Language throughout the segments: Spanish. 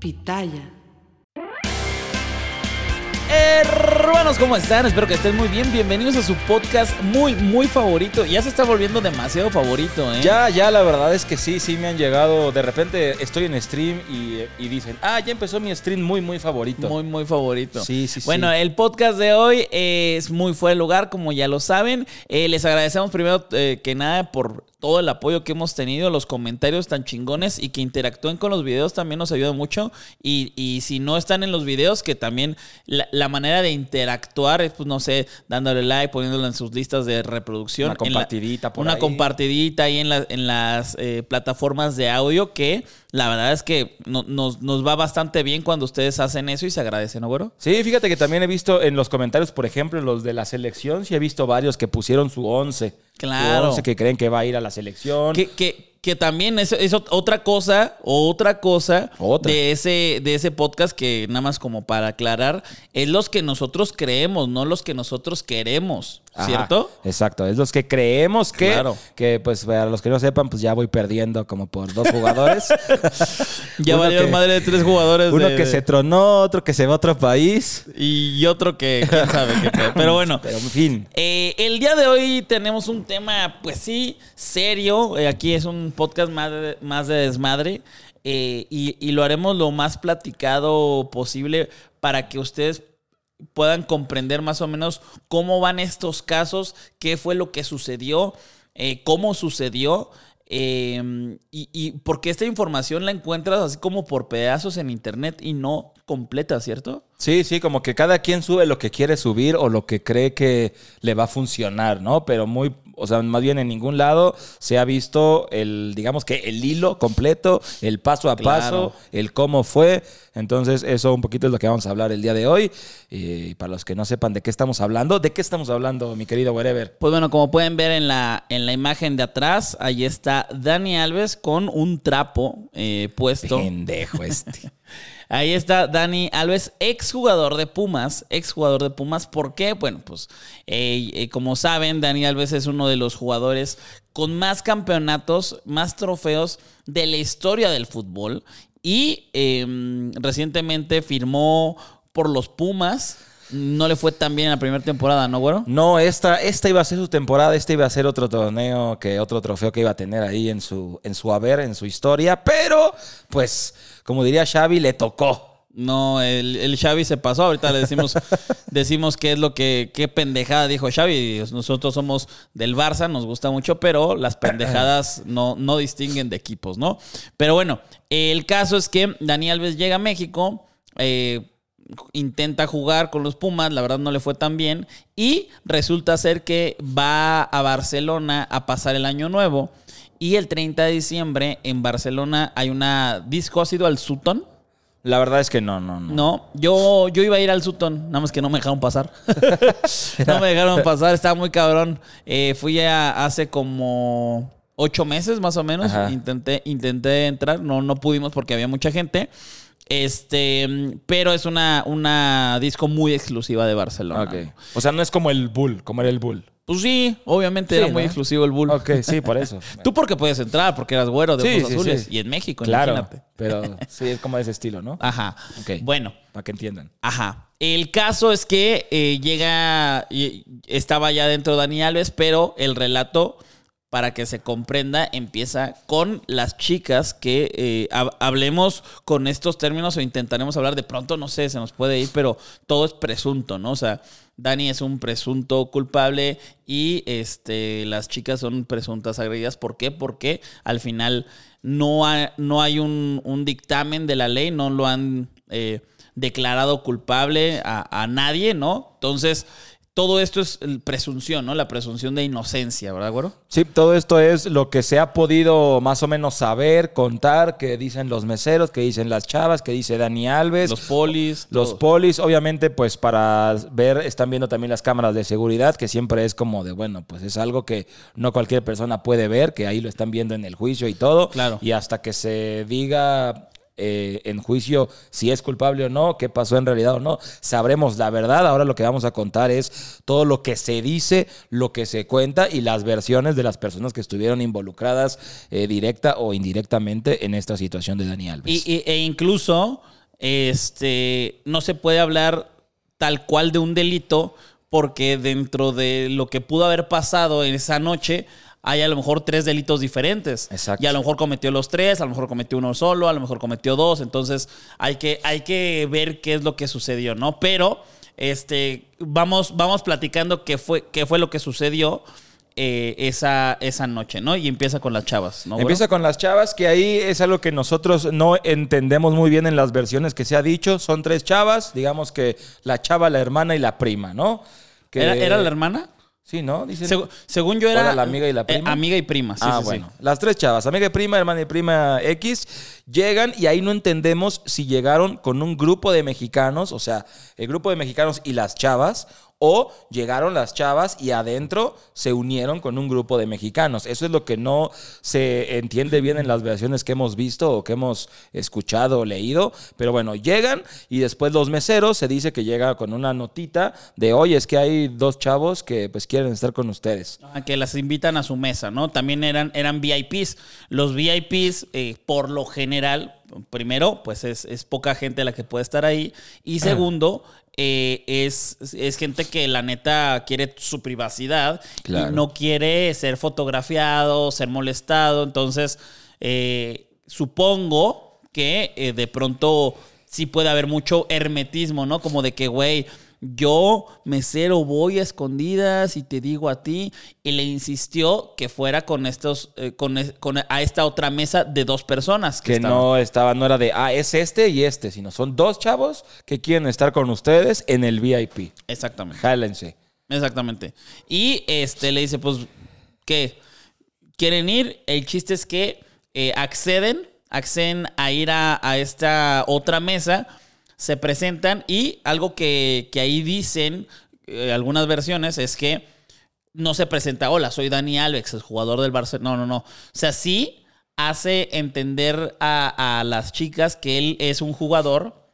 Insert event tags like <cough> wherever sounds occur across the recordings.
Pitaya. Hermanos, ¿cómo están? Espero que estén muy bien. Bienvenidos a su podcast muy, muy favorito. Ya se está volviendo demasiado favorito, ¿eh? Ya, ya, la verdad es que sí, sí me han llegado. De repente estoy en stream y, y dicen, ah, ya empezó mi stream muy, muy favorito. Muy, muy favorito. Sí, sí, sí. Bueno, el podcast de hoy es muy fuera de lugar, como ya lo saben. Eh, les agradecemos primero eh, que nada por todo el apoyo que hemos tenido, los comentarios tan chingones y que interactúen con los videos también nos ayuda mucho. Y, y si no están en los videos, que también la, la manera de interactuar es, pues no sé, dándole like, poniéndolo en sus listas de reproducción. Una compartidita la, por Una ahí. compartidita ahí en, la, en las eh, plataformas de audio que la verdad es que no- nos, nos va bastante bien cuando ustedes hacen eso y se agradece, ¿no, güero? Sí, fíjate que también he visto en los comentarios, por ejemplo, los de la selección, sí he visto varios que pusieron su 11. Claro. Su 11 que creen que va a ir a la selección. Que, que, que también es, es ot- otra cosa, otra cosa Otra. de ese, de ese podcast que nada más como para aclarar, es los que nosotros creemos, no los que nosotros queremos, Ajá, ¿cierto? Exacto, es los que creemos que, Claro. que pues para los que no sepan, pues ya voy perdiendo como por dos jugadores. <laughs> Ya que- madre de tres jugadores. Uno de- que se tronó, otro que se va a otro país. Y otro que quién sabe qué. Pero bueno. <laughs> Pero en fin. Eh, el día de hoy tenemos un tema, pues sí, serio. Eh, aquí es un podcast más de, más de desmadre. Eh, y, y lo haremos lo más platicado posible para que ustedes puedan comprender más o menos cómo van estos casos, qué fue lo que sucedió, eh, cómo sucedió. eh, y, y porque esta información la encuentras así como por pedazos en internet y no completa, ¿cierto? Sí, sí, como que cada quien sube lo que quiere subir o lo que cree que le va a funcionar, ¿no? Pero muy, o sea, más bien en ningún lado se ha visto el, digamos que el hilo completo, el paso a Claro. paso, el cómo fue. Entonces, eso un poquito es lo que vamos a hablar el día de hoy. Y para los que no sepan de qué estamos hablando, ¿de qué estamos hablando, mi querido Wherever? Pues bueno, como pueden ver en la, en la imagen de atrás, ahí está Dani Alves con un trapo eh, puesto. Pendejo este. <laughs> Ahí está Dani Alves, exjugador de Pumas, exjugador de Pumas. ¿Por qué? Bueno, pues eh, eh, como saben, Dani Alves es uno de los jugadores con más campeonatos, más trofeos de la historia del fútbol. Y eh, recientemente firmó por los Pumas. No le fue tan bien en la primera temporada, ¿no, güero? No, esta, esta iba a ser su temporada, este iba a ser otro torneo, que otro trofeo que iba a tener ahí en su, en su haber, en su historia, pero pues, como diría Xavi, le tocó. No, el, el Xavi se pasó. Ahorita le decimos, <laughs> decimos qué es lo que, qué pendejada dijo Xavi. Nosotros somos del Barça, nos gusta mucho, pero las pendejadas no, no distinguen de equipos, ¿no? Pero bueno, el caso es que Dani Alves llega a México, eh, intenta jugar con los Pumas, la verdad no le fue tan bien, y resulta ser que va a Barcelona a pasar el año nuevo. Y el 30 de diciembre en Barcelona hay una disco, ¿has ido al Sutton? La verdad es que no, no, no. No, yo, yo iba a ir al Sutton, nada más que no me dejaron pasar. <laughs> no me dejaron pasar, estaba muy cabrón. Eh, fui a- hace como ocho meses más o menos. Ajá. Intenté, intenté entrar, no, no pudimos porque había mucha gente. Este, pero es una, una disco muy exclusiva de Barcelona. Ok. O sea, no es como el Bull, como era el Bull. Pues sí, obviamente Sí, era muy exclusivo el Bull. Ok, sí, por eso. <laughs> Tú porque puedes entrar, porque eras güero de ojos sí, azules. Y en México, Claro, imagínate. pero <laughs> sí, es como de ese estilo, ¿no? Ajá. Ok. Bueno, Para que entiendan. Ajá. El caso es que eh, llega, estaba ya dentro Dani Alves, pero el relato para que se comprenda, empieza con las chicas que eh, hab- hablemos con estos términos o intentaremos hablar de pronto, no sé, se nos puede ir, pero todo es presunto, ¿no? O sea, Dani es un presunto culpable y este, las chicas son presuntas agredidas. ¿Por qué? Porque al final no, no hay un, dictamen de la ley, no lo han eh, declarado culpable a nadie, ¿no? Entonces, todo esto es presunción, ¿no? La presunción de inocencia, ¿verdad, güero? Sí, todo esto es lo que se ha podido más o menos saber, contar, que dicen los meseros, que dicen las chavas, que dice Dani Alves. Los polis. Los todo. polis, obviamente, pues para ver, están viendo también las cámaras de seguridad, que siempre es como de, bueno, pues es algo que no cualquier persona puede ver, que ahí lo están viendo en el juicio y todo. Claro. Y hasta que se diga eh, en juicio si es culpable o no, qué pasó en realidad o no, sabremos la verdad. Ahora lo que vamos a contar es todo lo que se dice, lo que se cuenta y las versiones de las personas que estuvieron involucradas eh, directa o indirectamente en esta situación de Dani Alves. Y, e incluso, este, no se puede hablar tal cual de un delito, porque dentro de lo que pudo haber pasado en esa noche, hay a lo mejor tres delitos diferentes. Exacto. Y a lo mejor cometió los tres, a lo mejor cometió uno solo, a lo mejor cometió dos. Entonces, hay que, hay que ver qué es lo que sucedió, ¿no? Pero, este, vamos, vamos platicando qué fue, qué fue lo que sucedió. eh, esa, esa noche, ¿no? Y empieza con las chavas, ¿no? Empieza con las chavas, que ahí es algo que nosotros no entendemos muy bien en las versiones que se ha dicho. Son tres chavas, digamos que la chava, la hermana y la prima, ¿no? Que- ¿Era, era la hermana? Sí, ¿no? Dicen. Segu- según yo era. ¿Era la amiga y la eh, prima? amiga y prima, sí, ah, sí, sí. bueno. Las tres chavas, amiga y prima, hermana y prima X, llegan y ahí no entendemos si llegaron con un grupo de mexicanos, o sea, el grupo de mexicanos y las chavas, o llegaron las chavas y adentro se unieron con un grupo de mexicanos. Eso es lo que no se entiende bien en las versiones que hemos visto o que hemos escuchado o leído. Pero bueno, llegan y después los meseros se dice que llega con una notita de, oye, es que hay dos chavos que pues quieren estar con ustedes. Ah, Que las invitan a su mesa, ¿no? También eran, eran VIPs. Los VIPs, eh, por lo general, primero, pues es, es poca gente la que puede estar ahí. Y segundo, eh, es, es gente que la neta quiere su privacidad Claro. y no quiere ser fotografiado, ser molestado. Entonces, eh, supongo que eh, de pronto sí puede haber mucho hermetismo, ¿no? Como de que, güey, yo, mesero, voy a escondidas y te digo a ti. Y le insistió que fuera con estos, eh, con, con- a esta otra mesa de dos personas. que estaban. no estaba, no era de, ah, es este y este, sino son dos chavos que quieren estar con ustedes en el VIP. Exactamente. Jálense. Exactamente. Y este le dice, pues, ¿qué? ¿Quieren ir? El chiste es que eh, acceden, acceden a ir a, a esta otra mesa, se presentan y algo que, que ahí dicen eh, algunas versiones es que no se presenta, hola, soy Dani Alves, el jugador del Barcelona. No, no, no. O sea, sí hace entender a, a las chicas que él es un jugador,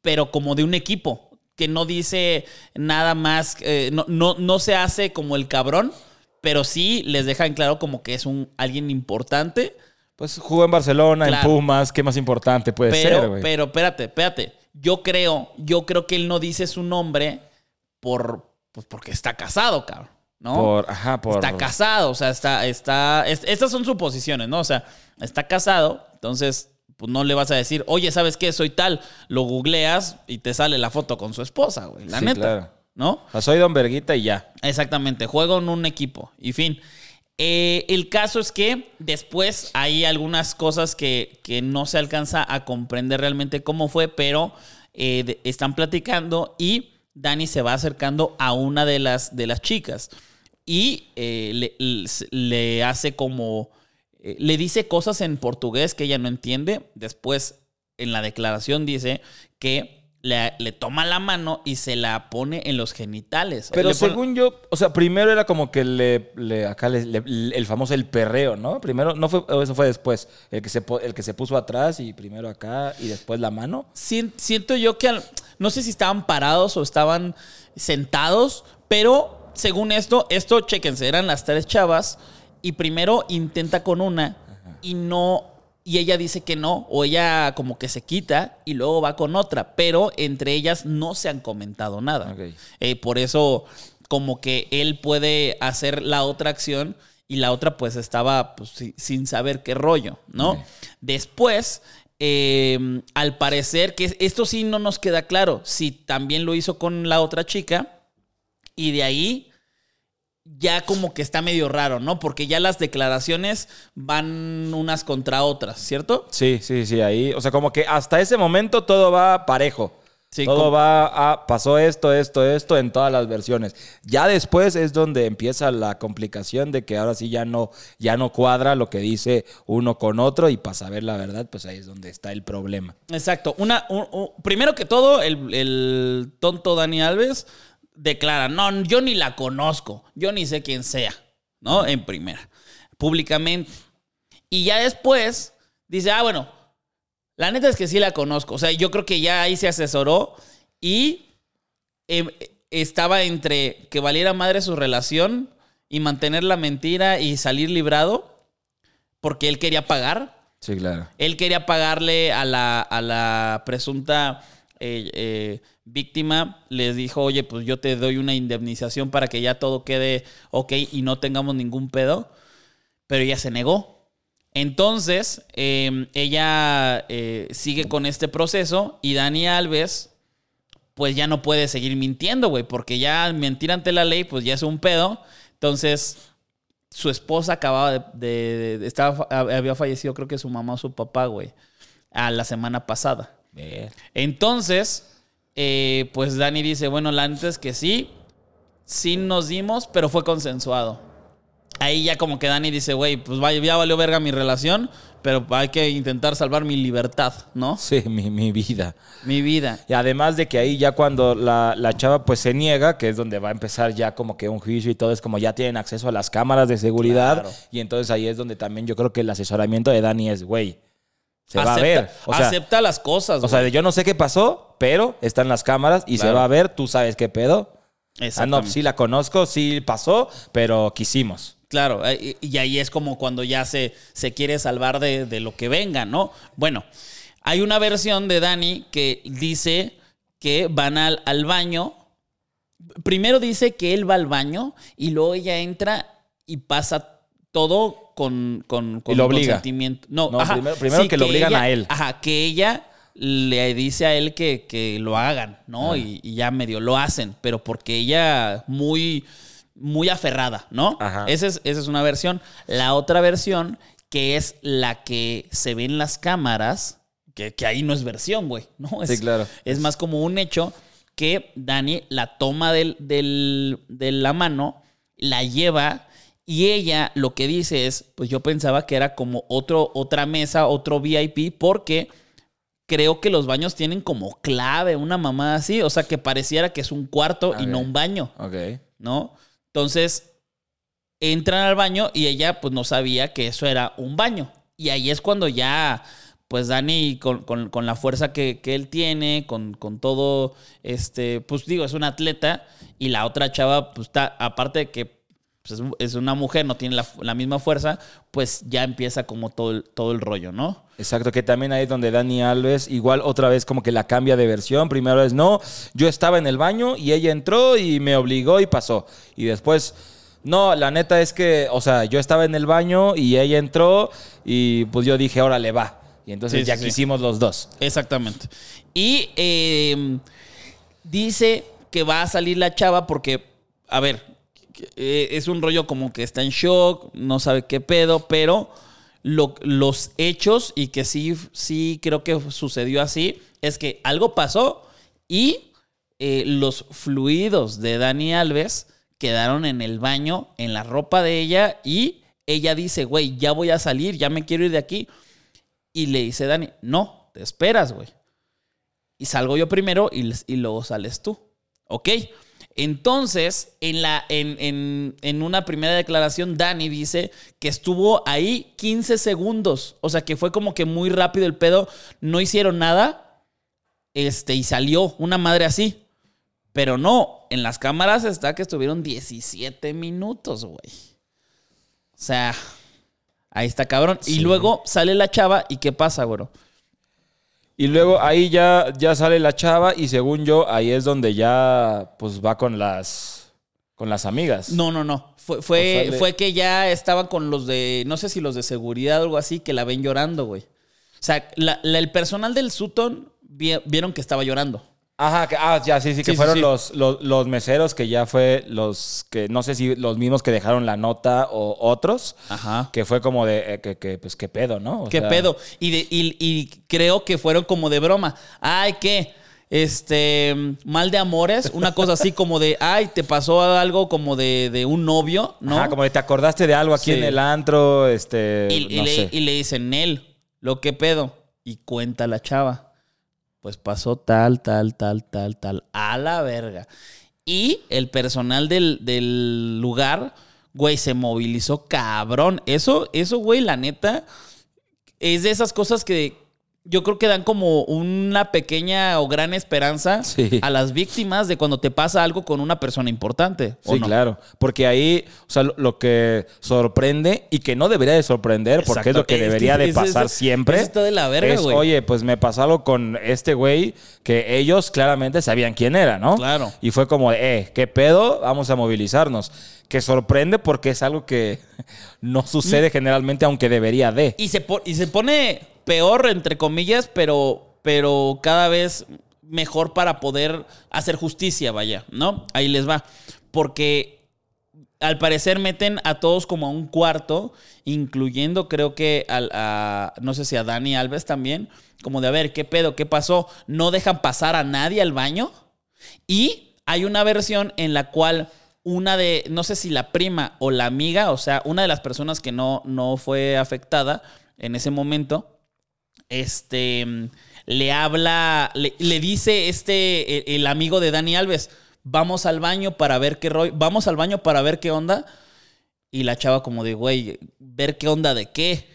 pero como de un equipo, que no dice nada más, eh, no, no, no se hace como el cabrón, pero sí les deja en claro como que es un alguien importante. Pues jugó en Barcelona, Claro. en Pumas, ¿qué más importante puede Pero, ser, güey? pero, espérate, espérate. Yo creo, yo creo que él no dice su nombre por, pues porque está casado, cabrón. ¿No? Por, ajá, por... Está casado, o sea, está, está, es- estas son suposiciones, ¿no? O sea, está casado, entonces, pues no le vas a decir, oye, ¿sabes qué? Soy tal. Lo googleas y te sale la foto con su esposa, güey. La Sí, neta. claro. ¿No? O sea, soy Don Verguita y ya. Exactamente, juego en un equipo y fin. Eh, el caso es que después hay algunas cosas que, que no se alcanza a comprender realmente cómo fue, pero eh, están platicando y Dani se va acercando a una de las, de las chicas y eh, le, hace como, le dice cosas en portugués que ella no entiende. Después en la declaración dice que le, le toma la mano y se la pone en los genitales. Pero según yo, o sea, primero era como que le, le- acá le- el famoso el perreo, ¿no? Primero, no fue, eso fue después, el que se el que se puso atrás y primero acá y después la mano. Sien- siento yo que al- no sé si estaban parados o estaban sentados, pero según esto, esto, chéquense, eran las tres chavas y primero intenta con una y no, y ella dice que no, o ella como que se quita y luego va con otra, pero entre ellas no se han comentado nada. Eh, por eso como que él puede hacer la otra acción y la otra pues estaba pues, si- sin saber qué rollo, ¿no? Después, eh, al parecer, que esto sí no nos queda claro, si también lo hizo con la otra chica y de ahí ya como que está medio raro, ¿no? Porque ya las declaraciones van unas contra otras, ¿cierto? Sí, sí, sí, ahí. O sea, como que hasta ese momento todo va parejo. Sí, todo como- va a, pasó esto, esto, esto en todas las versiones. Ya después es donde empieza la complicación de que ahora sí ya no, ya no cuadra lo que dice uno con otro y para saber la verdad, pues ahí es donde está el problema. Exacto. Una, un- un- primero que todo, el, el tonto Dani Alves declara, no, yo ni la conozco, yo ni sé quién sea, ¿no? En primera, públicamente. Y ya después dice, ah, bueno, la neta es que sí la conozco. O sea, yo creo que ya ahí se asesoró y em, estaba entre que valiera madre su relación y mantener la mentira y salir librado porque él quería pagar. Sí, claro. Él quería pagarle a la, a la presunta eh, eh, víctima. Les dijo, oye, pues yo te doy una indemnización para que ya todo quede ok y no tengamos ningún pedo. Pero ella se negó. Entonces, eh, ella eh, sigue con este proceso y Dani Alves, pues ya no puede seguir mintiendo, güey, porque ya mentir ante la ley, pues ya es un pedo. Entonces, su esposa acababa de, de- de- estaba, había fallecido, creo que su mamá o su papá, güey, a la semana pasada. Ver. Entonces, eh, pues Dani dice, bueno, la neta es que sí, sí nos dimos, pero fue consensuado. Ahí ya como que Dani dice, güey, pues vaya, ya valió verga mi relación, pero hay que intentar salvar mi libertad, ¿no? Sí, mi, mi vida. Mi vida. Y además de que ahí ya cuando la, la chava pues se niega, que es donde va a empezar ya como que un juicio y todo, es como ya tienen acceso a las cámaras de seguridad. Claro. Y entonces ahí es donde también yo creo que el asesoramiento de Dani es, güey, se va a Acepta- ver. O sea, acepta las cosas, o sea, yo no sé qué pasó, pero están las cámaras y se va a ver, tú sabes qué pedo. Ah, no, sí la conozco, sí pasó, pero quisimos. Claro, eh, y y ahí es como cuando ya se, se quiere salvar de, de lo que venga, ¿no? Bueno, hay una versión de Dani que dice que van al, al baño. Primero dice que él va al baño y luego ella entra y pasa todo con, con, con Y lo obliga. consentimiento. No, No, ajá, primero- primero que lo obligan ella- a él. Ajá, que ella le dice a él que, que lo hagan, ¿no? Y, y ya medio lo hacen, pero porque ella muy, muy aferrada, ¿no? Ajá. Esa es, esa es una versión. La otra versión, que es la que se ve en las cámaras, que, que ahí no es versión, güey, ¿no? Es, Sí, claro. Es más como un hecho que Dani la toma del, del- de la mano, la lleva y ella lo que dice es, pues yo pensaba que era como otro, otra mesa, otro VIP, porque creo que los baños tienen como clave, una mamá así, o sea que pareciera que es un cuarto y no un baño. Ok. ¿no? Entonces, entran al baño y ella pues no sabía que eso era un baño. Y ahí es cuando ya, pues Dani, con, con- con la fuerza que, que él tiene, con, con todo, este, pues digo, es un atleta y la otra chava, pues está, aparte de que pues, es- una mujer, no tiene la, la misma fuerza, pues ya empieza como todo el, todo el rollo, ¿no? Exacto, que también ahí es donde Dani Alves igual otra vez como que la cambia de versión. Primero es no, yo estaba en el baño y ella entró y me obligó y pasó. Y después, no, la neta es que, o sea, yo estaba en el baño y ella entró y pues yo dije, órale, va. Y entonces Sí, ya sí, sí. quisimos los dos. Exactamente. Y eh, dice que va a salir la chava porque, a ver, eh, es un rollo como que está en shock, no sabe qué pedo, pero lo- los hechos y que sí, sí creo que sucedió así, es que algo pasó y eh, los fluidos de Dani Alves quedaron en el baño, en la ropa de ella y ella dice, güey, ya voy a salir, ya me quiero ir de aquí. Y le dice Dani, no, te esperas, güey. Y salgo yo primero y, y luego sales tú. ¿Ok? Entonces, en, la, en, en- en una primera declaración, Dani dice que estuvo ahí 15 segundos. O sea, que fue como que muy rápido el pedo. No hicieron nada. Este, y salió una madre así. Pero no, en las cámaras está que estuvieron 17 minutos, güey. O sea, ahí está cabrón. Y luego sale la chava y ¿qué pasa, güero? Y luego ahí ya, ya sale la chava y según yo, ahí es donde ya pues va con las... Con las amigas. No, no, no. Fue, fue, O sea, le- fue que ya estaban con los de, no sé si los de seguridad o algo así, que la ven llorando, güey. O sea, la- la- el personal del Sutton vi- vieron que estaba llorando. Ajá, que- ah, ya, sí, sí, que Sí, fueron sí. Los, los, los meseros que ya fue los que, no sé si los mismos que dejaron la nota o otros, Ajá. que fue como de, eh, que, que, pues, qué pedo, ¿no? O ¿Qué sea, pedo? Y, de- y- y creo que fueron como de broma. Ay, ¿qué? Este, mal de amores, una cosa así como de, <laughs> ay, te pasó algo como de, de un novio, ¿no? Ajá, como de te acordaste de algo aquí en el antro, este, y, y no le, sé. y le dicen, Nel, lo que pedo. Y cuenta la chava. Pues pasó tal, tal, tal, tal, tal. A la verga. Y el personal del, del lugar, güey, se movilizó cabrón. Eso, eso, güey, la neta, es de esas cosas que yo creo que dan como una pequeña o gran esperanza Sí. a las víctimas de cuando te pasa algo con una persona importante. ¿o Sí, no? claro. Porque ahí, o sea, lo, que sorprende y que no debería de sorprender, porque es lo que debería de pasar eso- siempre. eso está de la verga, es, güey. Oye, pues me pasó algo con este güey que ellos claramente sabían quién era, ¿no? Claro. Y fue como, eh, ¿qué pedo? Vamos a movilizarnos. Que sorprende porque es algo que <laughs> no Mm. sucede generalmente, aunque debería de. Y se, po- y se pone peor, entre comillas, pero, pero cada vez mejor para poder hacer justicia, vaya, ¿no? Ahí les va. Porque al parecer meten a todos como a un cuarto, incluyendo creo que al, a, no sé si a Dani Alves también, como de a ver, ¿qué pedo? ¿Qué pasó? No dejan pasar a nadie al baño. Y hay una versión en la cual una de, no sé si la prima o la amiga, o sea, una de las personas que no, no fue afectada en ese momento, este, le habla, le, le dice este, el, el amigo de Dani Alves, vamos al baño para ver qué rollo, vamos al baño para ver qué onda. Y la chava como de, güey, ver qué onda de qué.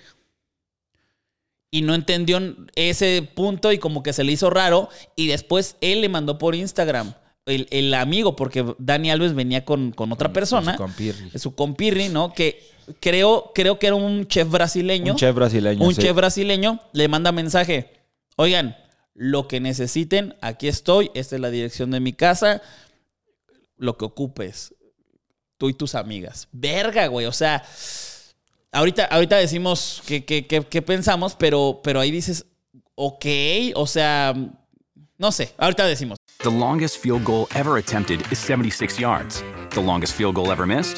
Y no entendió ese punto y como que se le hizo raro. Y después él le mandó por Instagram, el, el amigo, porque Dani Alves venía con, con otra persona, Su compirri. su compirri, ¿no? Que creo, creo que era un chef brasileño. Un chef brasileño. Un sí. chef brasileño le manda mensaje. Oigan, lo que necesiten, aquí estoy. Esta es la dirección de mi casa. Lo que ocupes. Tú y tus amigas. Verga, güey. O sea, ahorita, ahorita decimos qué que, que- que pensamos, pero, pero ahí dices, ok. O sea, no sé. Ahorita decimos. The longest field goal ever attempted is 76 yards. The longest field goal ever missed?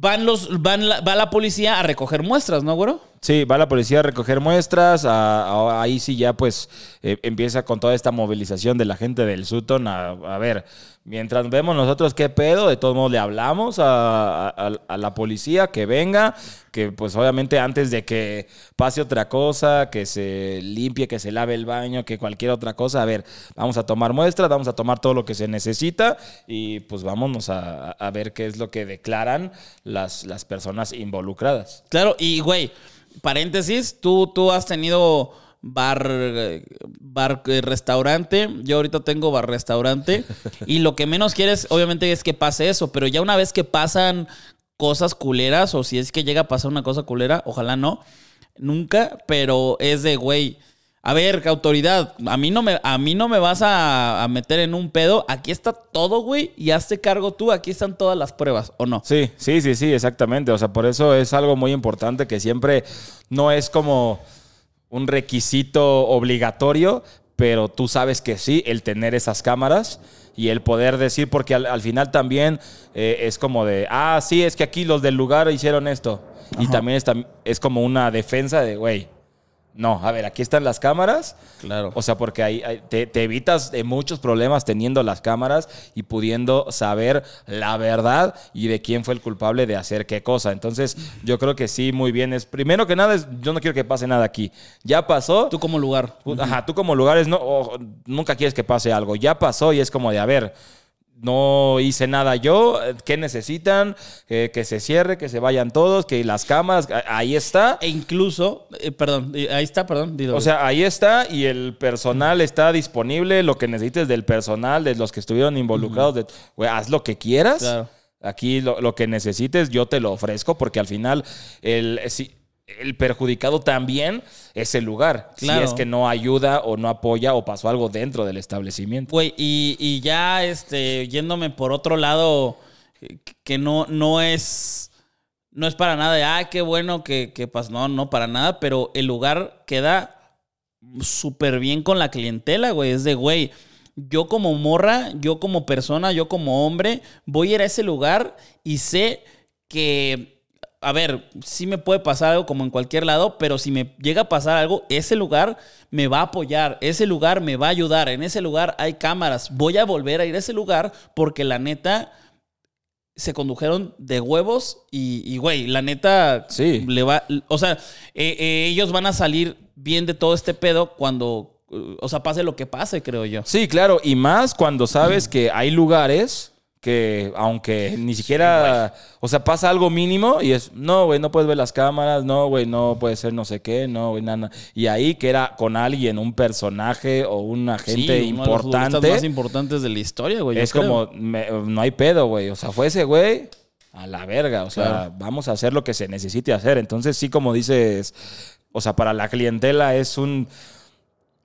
van los, van la- va la policía a recoger muestras, ¿no, güero? Sí, va la policía a recoger muestras. ahí sí ya pues eh, empieza con toda esta movilización de la gente del Sutton. A, ver, mientras vemos nosotros qué pedo, de todos modos le hablamos a, la policía que venga, que pues obviamente antes de que pase otra cosa, que se limpie, que se lave el baño, que cualquier otra cosa, a ver, vamos a tomar muestras, vamos a tomar todo lo que se necesita y pues vámonos a, a ver qué es lo que declaran las, las personas involucradas. Claro, y güey, paréntesis, tú, tú has tenido bar, bar eh, restaurante, yo ahorita tengo bar restaurante, y lo que menos quieres obviamente es que pase eso, pero ya una vez que pasan cosas culeras, o si es que llega a pasar una cosa culera, ojalá no, nunca, pero es de, güey, a ver, autoridad, a mí no me, a mí no me vas a, a meter en un pedo, aquí está todo, güey, y hazte cargo tú, aquí están todas las pruebas, ¿o no? Sí, sí, sí, sí, exactamente. O sea, por eso es algo muy importante que siempre no es como un requisito obligatorio, pero tú sabes que sí, el tener esas cámaras y el poder decir, porque al, al final también eh, es como de, ah, sí, es que aquí los del lugar hicieron esto. Y también es, es como una defensa de, güey, no, a ver, aquí están las cámaras. Claro. O sea, porque ahí, ahí te, te evitas de muchos problemas teniendo las cámaras y pudiendo saber la verdad y de quién fue el culpable de hacer qué cosa. Entonces, yo creo que sí, muy bien. Es, primero que nada, es, yo no quiero que pase nada aquí. Ya pasó. Tú como lugar. Ajá, tú como lugares no, nunca quieres que pase algo. Ya pasó y es como de, a ver, no hice nada yo, ¿qué necesitan? Eh, que se cierre, que se vayan todos, que las cámaras, a- ahí está. E incluso, eh, perdón, eh, ahí está, perdón. dilo. O sea, ahí está y el personal está disponible, lo que necesites del personal, de los que estuvieron involucrados, de, haz lo que quieras. Claro. Aquí lo, lo que necesites yo te lo ofrezco porque al final el, si- el perjudicado también es el lugar. Claro. Si es que no ayuda o no apoya o pasó algo dentro del establecimiento. Güey, y, y ya este, yéndome por otro lado, que no, no es. No es para nada de, ah, qué bueno que, que pasó. No, no para nada, pero el lugar queda súper bien con la clientela, güey. Es de, güey, yo como morra, yo como persona, yo como hombre, voy a ir a ese lugar y sé que, a ver, sí me puede pasar algo como en cualquier lado, pero si me llega a pasar algo, ese lugar me va a apoyar, ese lugar me va a ayudar, en ese lugar hay cámaras, voy a volver a ir a ese lugar porque la neta se condujeron de huevos y, y, güey, la neta Sí. le va, o sea, eh, eh, ellos van a salir bien de todo este pedo cuando, o sea, pase lo que pase, creo yo. Sí, claro, y más cuando sabes que hay lugares que aunque ni siquiera, o sea, pasa algo mínimo y es, no, güey, no puedes ver las cámaras, no, güey, no puede ser no sé qué, no, güey, nada. Y ahí que era con alguien, un personaje o una gente Sí, uno de los importante, más importantes de la historia, güey. es como, me- no hay pedo, güey. O sea, fue ese güey a la verga. O sea, Claro. vamos a hacer lo que se necesite hacer. Entonces, sí, como dices, o sea, para la clientela es un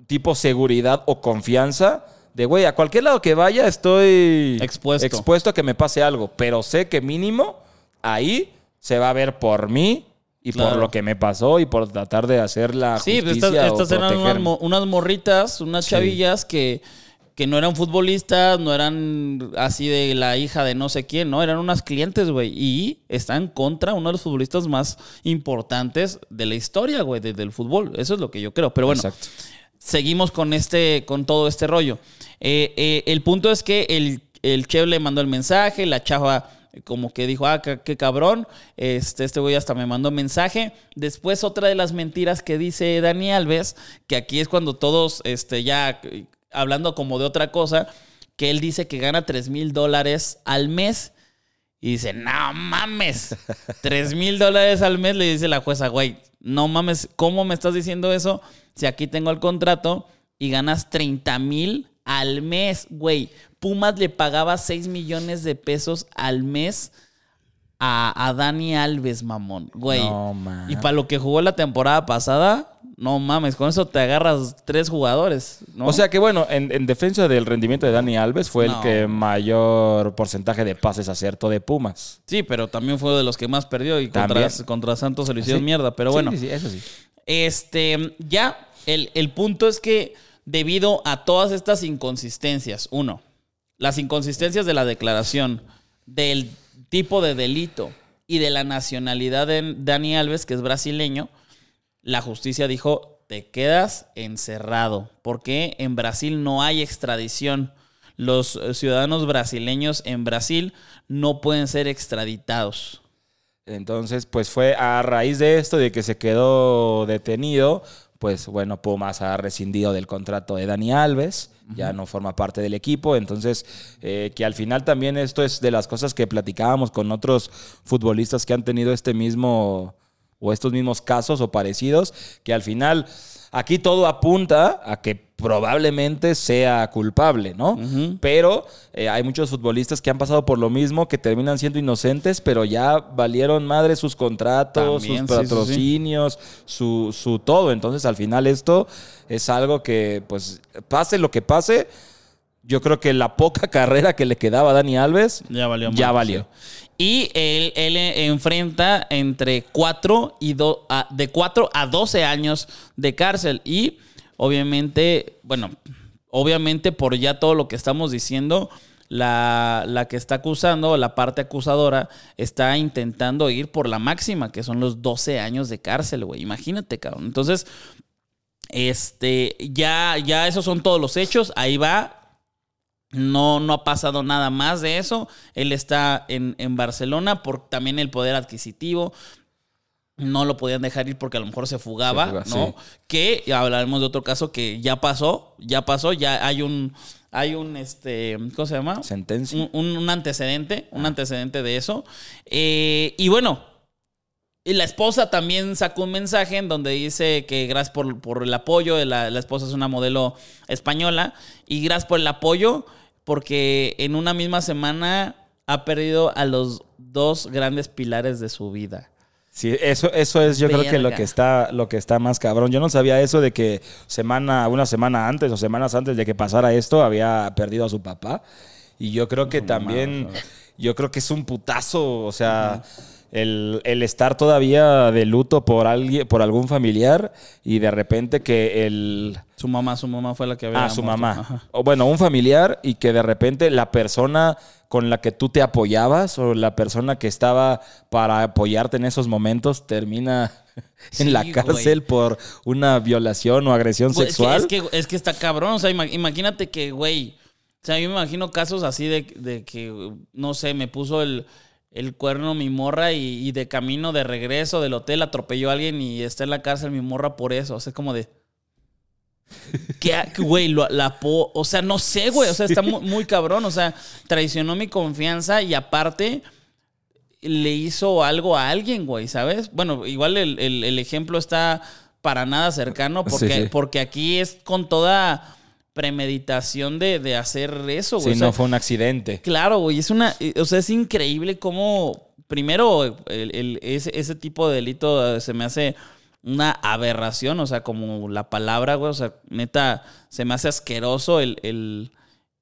tipo seguridad o confianza de, güey, a cualquier lado que vaya estoy Expuesto. expuesto a que me pase algo. Pero sé que mínimo ahí se va a ver por mí. Y por Claro. lo que me pasó y por tratar de hacer la Sí, pues justicia estas, o estas eran unas, unas morritas, unas Sí. chavillas que, que no eran futbolistas, no eran así de la hija de no sé quién, no, eran unas clientes, güey. Y están contra uno de los futbolistas más importantes de la historia, güey, de- del fútbol. Eso es lo que yo creo. Pero bueno, Exacto. Seguimos con este, con todo este rollo. Eh, eh, el punto es que el, el le mandó el mensaje, la chava como que dijo, ah, qué, qué cabrón, este, este güey hasta me mandó mensaje. Después otra de las mentiras que dice Dani Alves, que aquí es cuando todos, este, ya eh, hablando como de otra cosa, que él dice que gana 3 mil dólares al mes. Y dice, no mames, 3 mil dólares al mes, le dice la jueza, güey, no mames, ¿cómo me estás diciendo eso? Si aquí tengo el contrato y ganas 30 mil al mes, güey. Pumas le pagaba 6 millones de pesos al mes a, a Dani Alves, mamón, güey. No, man. y para lo que jugó la temporada pasada, no mames, con eso te agarras tres jugadores, ¿no? O sea que bueno, en, en defensa del rendimiento de Dani Alves fue No. el que mayor porcentaje de pases acertó de Pumas. sí, pero también fue de los que más perdió y contra, contra Santos se lo hicieron Sí. mierda, pero bueno. sí, sí, eso sí. Este, ya, el, el punto es que debido a todas estas inconsistencias, uno, las inconsistencias de la declaración, del tipo de delito y de la nacionalidad de Dani Alves, que es brasileño, la justicia dijo, te quedas encerrado, porque en Brasil no hay extradición. Los eh, ciudadanos brasileños en Brasil no pueden ser extraditados. Entonces, pues fue a raíz de esto, de que se quedó detenido, pues bueno, Pumas ha rescindido del contrato de Dani Alves, ya no forma parte del equipo, entonces eh, que al final también esto es de las cosas que platicábamos con otros futbolistas que han tenido este mismo o estos mismos casos o parecidos, que al final aquí todo apunta a que probablemente sea culpable, ¿no? Pero eh, hay muchos futbolistas que han pasado por lo mismo, que terminan siendo inocentes, pero ya valieron madre sus contratos, También, sus sí, sí, sí. patrocinios, Su, su todo. Entonces al final esto es algo que, pues, pase lo que pase, yo creo que la poca <laughs> carrera que le quedaba a Dani Alves Ya valió. ya valió. sí. Y él, él enfrenta entre 4 y do- a- de 4 a 12 años de cárcel. Y obviamente, bueno, obviamente por ya todo lo que estamos diciendo, la, la que está acusando, la parte acusadora, está intentando ir por la máxima, que son los 12 años de cárcel, güey. Imagínate, cabrón. Entonces, este, ya, ya esos son todos los hechos. Ahí va. No, no ha pasado nada más de eso. Él está en, en Barcelona por también el poder adquisitivo. No lo podían dejar ir porque a lo mejor se fugaba, Se fuga, ¿no? sí. Que ya hablaremos de otro caso que ya pasó, ya pasó, ya hay un hay un, este, ¿cómo se llama? Sentencia. Un, un- un antecedente, un antecedente de eso. Eh, y bueno, y la esposa también sacó un mensaje en donde dice que gracias por, por el apoyo. La, la esposa es una modelo española. Y gracias por el apoyo porque en una misma semana ha perdido a los dos grandes pilares de su vida. Sí, eso, eso es yo creo que lo que está, lo que está más cabrón. Yo no sabía eso de que semana, una semana antes o semanas antes de que pasara esto, había perdido a su papá. Y yo creo que también, yo creo que es un putazo, o sea, el, el estar todavía de luto por alguien, por algún familiar, y de repente que el Su mamá, su mamá fue la que había Ah, su muerto. mamá. Ajá. O bueno, un familiar y que de repente la persona con la que tú te apoyabas o la persona que estaba para apoyarte en esos momentos termina <laughs> Sí, en la güey. cárcel por una violación o agresión sexual. Es que, es, que, es que está cabrón. O sea, ima- imagínate que, güey. O sea, yo me imagino casos así de, de que, no sé, me puso el, el cuerno mi morra y, y de camino de regreso del hotel atropelló a alguien y está en la cárcel mi morra por eso. O sea, como de. <laughs> ¿Qué, güey? lo- la po- o sea, no sé, güey. O sea, está muy, muy cabrón. O sea, traicionó mi confianza y aparte le hizo algo a alguien, güey, ¿sabes? Bueno, igual el, el- el ejemplo está para nada cercano porque, Sí, sí. porque aquí es con toda premeditación de, de hacer eso, güey. Sí, O sea, no fue un accidente. Claro, güey, es una, eh, o sea, es increíble cómo, primero, el- el- ese, ese tipo de delito eh, se me hace una aberración, o sea, como la palabra, güey, o sea, neta, se me hace asqueroso el, el,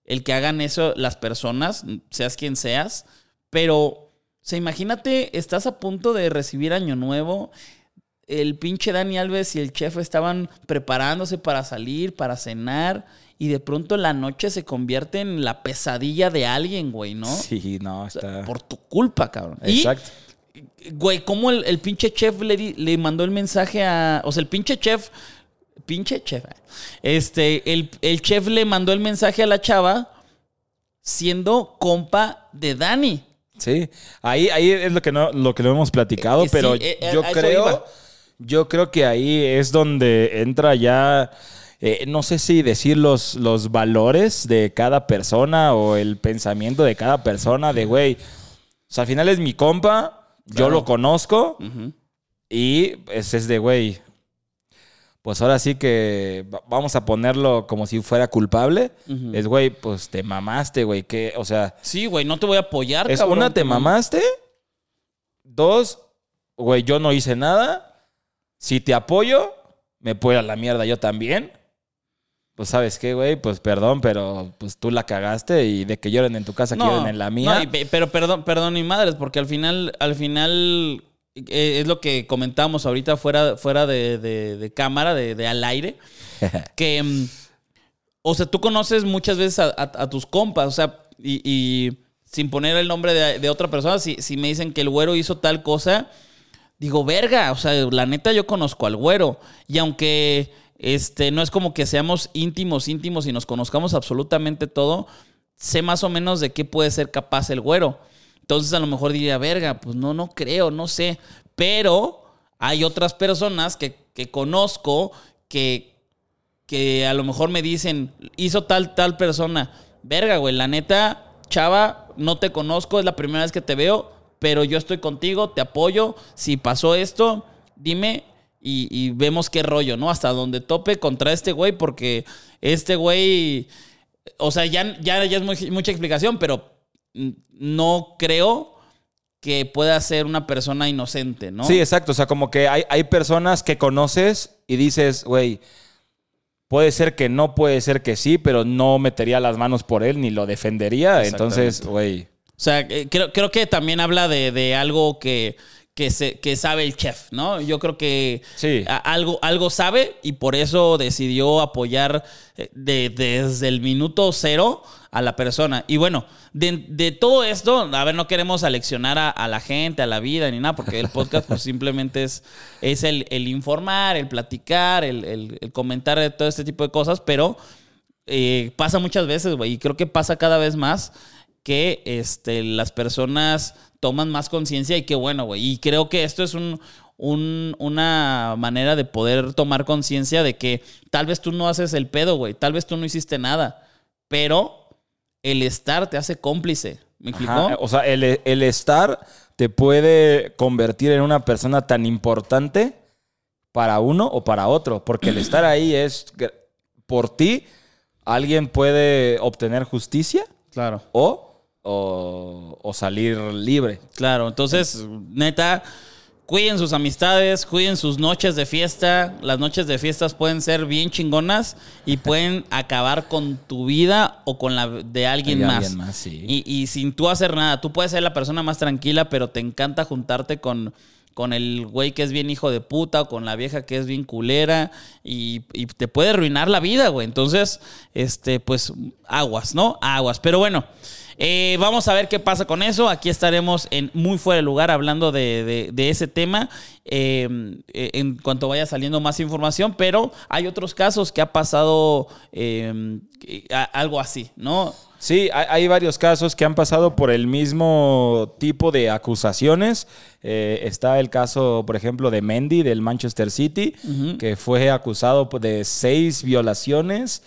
el que hagan eso las personas, seas quien seas, pero, o sea, imagínate, estás a punto de recibir Año Nuevo, el pinche Dani Alves y el chef estaban preparándose para salir, para cenar, y de pronto la noche se convierte en la pesadilla de alguien, güey, ¿no? Sí, no, está. por tu culpa, cabrón. Exacto. Y, güey, ¿cómo el, el pinche chef le, di- le mandó el mensaje a. O sea, el pinche chef. Pinche chef. eh. Este, el, el chef le mandó el mensaje a la chava siendo compa de Dani. Sí, ahí, ahí es lo que no, lo que no hemos platicado, Eh, pero eh, eh, yo creo. Yo creo que ahí es donde entra ya, eh, no sé si decir los, los valores de cada persona o el pensamiento de cada persona, de güey, o sea, al final es mi compa, yo lo conozco y es, es de güey. Pues ahora sí que va- vamos a ponerlo como si fuera culpable. Es, güey, pues te mamaste, güey. Que, o sea, Sí, güey, no te voy a apoyar, es cabrón. una, te mamaste. Dos, güey, yo no hice nada. Si te apoyo, me puedo ir a la mierda yo también. Pues sabes qué, güey, pues perdón, pero pues tú la cagaste y de que lloren en tu casa, que lloren en la mía. no, y pero perdón, perdón, mi madres, porque al final, al final eh, es lo que comentábamos ahorita fuera, fuera de, de- de cámara, de, de al aire, <laughs> que, mm, o sea, tú conoces muchas veces a, a- a tus compas, o sea, y, y sin poner el nombre de, de otra persona, si, si me dicen que el güero hizo tal cosa, digo, verga, o sea, la neta yo conozco al güero. Y aunque este, no es como que seamos íntimos, íntimos y nos conozcamos absolutamente todo, sé más o menos de qué puede ser capaz el güero. Entonces a lo mejor diría, verga, pues no, no creo, no sé. Pero hay otras personas que, que conozco que, que a lo mejor me dicen, hizo tal, tal persona. Verga, güey, la neta, chava, no te conozco, es la primera vez que te veo, pero yo estoy contigo, te apoyo. Si pasó esto, dime y, y vemos qué rollo, ¿no? Hasta donde tope contra este güey, porque este güey, o sea, ya, ya, ya es muy- mucha explicación, pero no creo que pueda ser una persona inocente, ¿no? Sí, exacto. O sea, como que hay, hay personas que conoces y dices, güey, puede ser que no, puede ser que sí, pero no metería las manos por él ni lo defendería. Entonces, güey. O sea, eh, creo, creo que también habla de, de algo que, que, se, que sabe el chef, ¿no? Yo creo que Sí. a- algo, algo sabe y por eso decidió apoyar eh, de- desde el minuto cero a la persona. Y bueno, de, de todo esto, a ver, no queremos aleccionar a, a la gente, a la vida, ni nada, porque el podcast pues <laughs> simplemente es, es el, el informar, el platicar, el, el- el comentar de todo este tipo de cosas, pero eh, pasa muchas veces, güey, y creo que pasa cada vez más que este, las personas toman más conciencia y qué bueno, güey. Y creo que esto es un, un- una manera de poder tomar conciencia de que tal vez tú no haces el pedo, güey. Tal vez tú no hiciste nada. pero el estar te hace cómplice. ¿Me explicó? Ajá, O sea, el, el estar te puede convertir en una persona tan importante para uno o para otro, porque el estar ahí es que por ti alguien puede obtener justicia Claro. o, o, o salir libre. Claro, entonces, neta, cuiden sus amistades, cuiden sus noches de fiesta. Las noches de fiestas pueden ser bien chingonas y <laughs> pueden acabar con tu vida o con la de alguien más. alguien más, sí. y, y sin tú hacer nada. Tú puedes ser la persona más tranquila, pero te encanta juntarte con, con el güey que es bien hijo de puta o con la vieja que es bien culera y, y te puede arruinar la vida, güey. Entonces, este, pues, aguas, ¿no? Aguas. Pero bueno. Eh, vamos a ver qué pasa con eso. Aquí estaremos en muy fuera de lugar hablando de, de- de ese tema eh, eh, en cuanto vaya saliendo más información. Pero hay otros casos que ha pasado eh, a- algo así, ¿no? Sí, hay, hay varios casos que han pasado por el mismo tipo de acusaciones. Eh, está el caso, por ejemplo, de Mendy del Manchester City, que fue acusado pues, de seis violaciones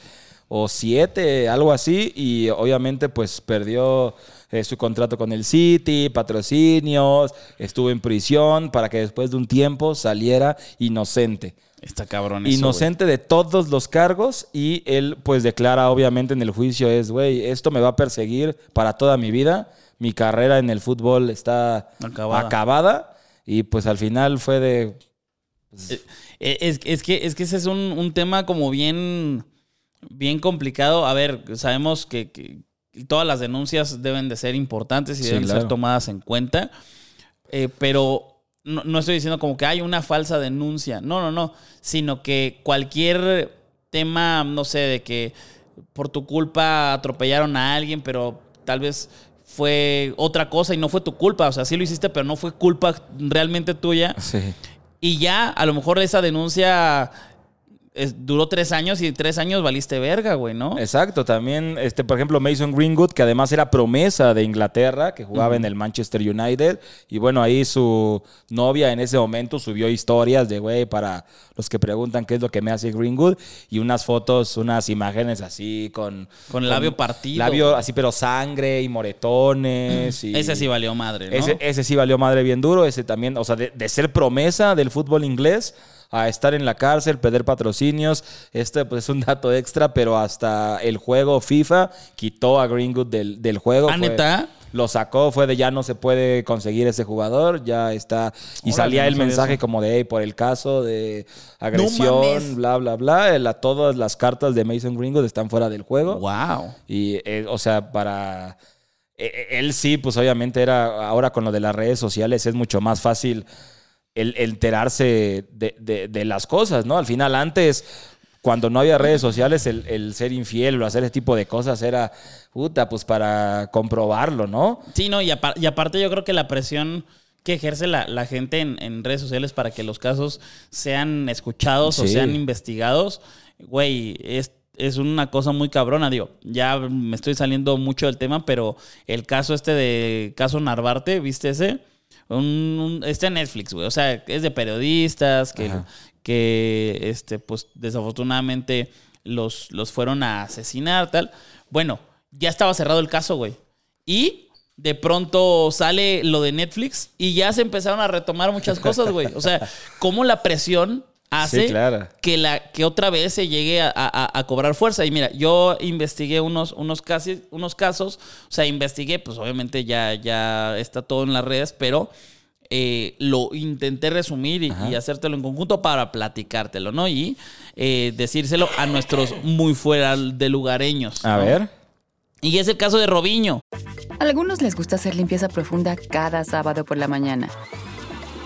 o siete, algo así, y obviamente pues perdió eh, su contrato con el City, patrocinios, estuvo en prisión para que después de un tiempo saliera inocente. Está cabrón eso, Inocente de todos los cargos y él pues declara obviamente en el juicio es, güey, esto me va a perseguir para toda mi vida, mi carrera en el fútbol está Acabada. acabada, y pues al final fue de... Eh, Es, es que, es que ese es un, un tema como bien, bien complicado. A ver, sabemos que, que todas las denuncias deben de ser importantes y Sí, deben claro. ser tomadas en cuenta. Eh, pero no, no estoy diciendo como que hay una falsa denuncia. No, no, no. Sino que cualquier tema, no sé, de que por tu culpa atropellaron a alguien, pero tal vez fue otra cosa y no fue tu culpa. O sea, sí lo hiciste, pero no fue culpa realmente tuya. Sí. Y ya, a lo mejor esa denuncia es- duró tres años y tres años valiste verga, güey, ¿no? Exacto, también, este, por ejemplo, Mason Greenwood, que además era promesa de Inglaterra, que jugaba en el Manchester United, y bueno, ahí su novia en ese momento subió historias de, güey, para los que preguntan qué es lo que me hace Greenwood, y unas fotos, unas imágenes así con... Con el labio partido. Labio así, pero sangre y moretones. Y Ese sí valió madre, ¿no? ese, ese sí valió madre bien duro. Ese también, o sea, de, de ser promesa del fútbol inglés a estar en la cárcel, perder patrocinios. Este pues, es un dato extra, pero hasta el juego FIFA quitó a Greenwood del, del juego. ¿Ah, Fue- neta? Lo sacó, fue de ya no se puede conseguir ese jugador, ya está. Y salía no el mensaje eso. como de, "Hey, por el caso de agresión, bla, bla, bla. La- todas las cartas de Mason Greenwood están fuera del juego. Wow. Y, eh, o sea, para... eh, eh, Él sí, pues obviamente era, ahora con lo de las redes sociales es mucho más fácil el, el enterarse de, de- de las cosas, ¿no? Al final, antes, cuando no había redes sociales, el, el ser infiel o hacer ese tipo de cosas era, puta, pues para comprobarlo, ¿no? Sí, no, y, y aparte yo creo que la presión que ejerce la, la gente en, en redes sociales para que los casos sean escuchados o sean investigados, güey, es, es una cosa muy cabrona, digo, ya me estoy saliendo mucho del tema, pero el caso este de caso Narvarte, ¿viste ese? Un, un- está en Netflix, güey, o sea, es de periodistas que, Ajá. que este, pues desafortunadamente los, los fueron a asesinar, tal. Bueno, ya estaba cerrado el caso, güey. Y de pronto sale lo de Netflix y ya se empezaron a retomar muchas cosas, güey. O sea, <laughs> cómo la presión hace Sí, claro. que, la, que otra vez se llegue a, a- a cobrar fuerza. Y mira, yo investigué unos, unos, casi, unos casos, o sea, investigué, pues obviamente ya, ya está todo en las redes, pero eh, lo intenté resumir y, y hacértelo en conjunto para platicártelo, ¿no? Y eh, decírselo a nuestros muy fuera de lugareños. A ¿no? ver. Y es el caso de Robiño. A algunos les gusta hacer limpieza profunda cada sábado por la mañana.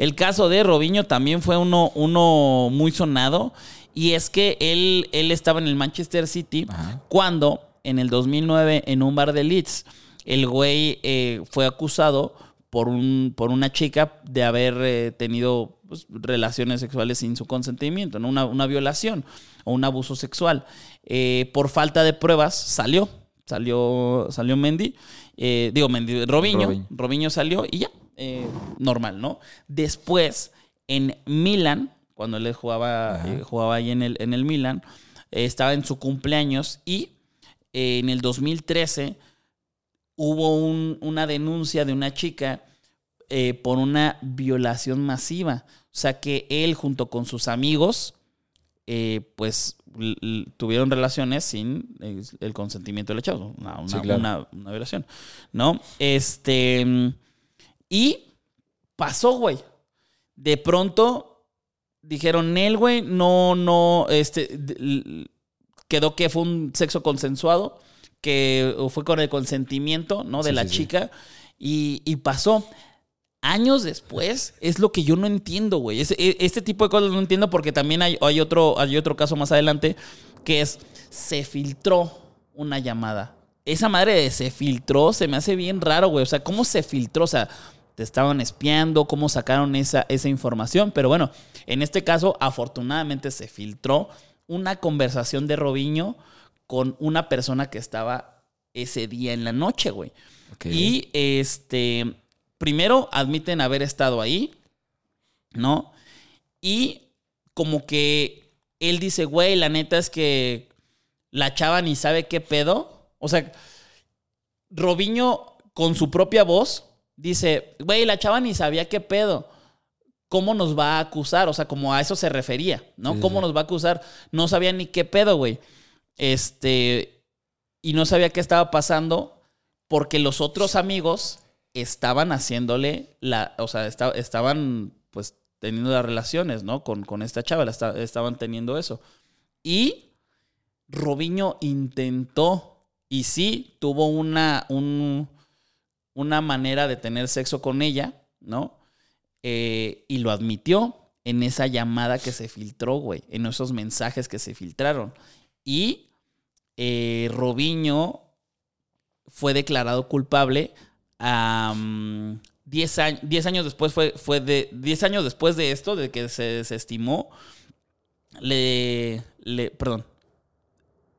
El caso de Robiño también fue uno, uno muy sonado. Y es que él, él estaba en el Manchester City Ajá. cuando en el 2009 en un bar de Leeds el güey eh, fue acusado por, un, por una chica de haber eh, tenido pues, relaciones sexuales sin su consentimiento, ¿no? una, una violación o un abuso sexual. Eh, por falta de pruebas salió, salió, salió Mendy, eh, digo Mendy, Robinho, Robinho. Robinho salió y ya, eh, normal, ¿no? Después, en Milan, cuando él jugaba, eh, jugaba ahí en el, en el Milan, eh, estaba en su cumpleaños y en el 2013 hubo un- una denuncia de una chica por una violación masiva. O sea que él junto con sus amigos, pues tuvieron relaciones sin el consentimiento del chavo. Una, una- Sí, claro. una- una violación. ¿No? Este. Y pasó, güey. De pronto dijeron, él, güey, no, no, este, quedó que fue un sexo consensuado, que fue con el consentimiento, ¿no? De Sí, la sí, sí. chica, y, y pasó. Años después es lo que yo no entiendo, güey. Es- e- Este tipo de cosas no entiendo porque también hay, hay, otro, hay otro caso más adelante que es, se filtró una llamada. Esa madre de se filtró se me hace bien raro, güey. O sea, ¿cómo se filtró? O sea, te estaban espiando, cómo sacaron esa, esa información. Pero bueno, en este caso, afortunadamente se filtró una conversación de Robiño con una persona que estaba ese día en la noche, güey. Y este, primero admiten haber estado ahí, ¿no? Y como que él dice, güey, la neta es que la chava ni sabe qué pedo. O sea, Robiño con su propia voz dice, güey, la chava ni sabía qué pedo. ¿Cómo nos va a acusar? O sea, como a eso se refería, ¿no? Sí, ¿Cómo sí. nos va a acusar? No sabía ni qué pedo, güey. Este, y no sabía qué estaba pasando porque los otros amigos estaban haciéndole la, o sea, esta- estaban pues teniendo las relaciones, ¿no? Con, con esta chava, la esta- estaban teniendo eso. Y Robiño intentó, y sí, tuvo una, un- una manera de tener sexo con ella, ¿no? Eh, y lo admitió en esa llamada que se filtró, güey, en esos mensajes que se filtraron. Y eh, Robiño fue declarado culpable a 10 años, 10 años después fue, fue de 10 años después de esto, de que se desestimó, le, le perdón.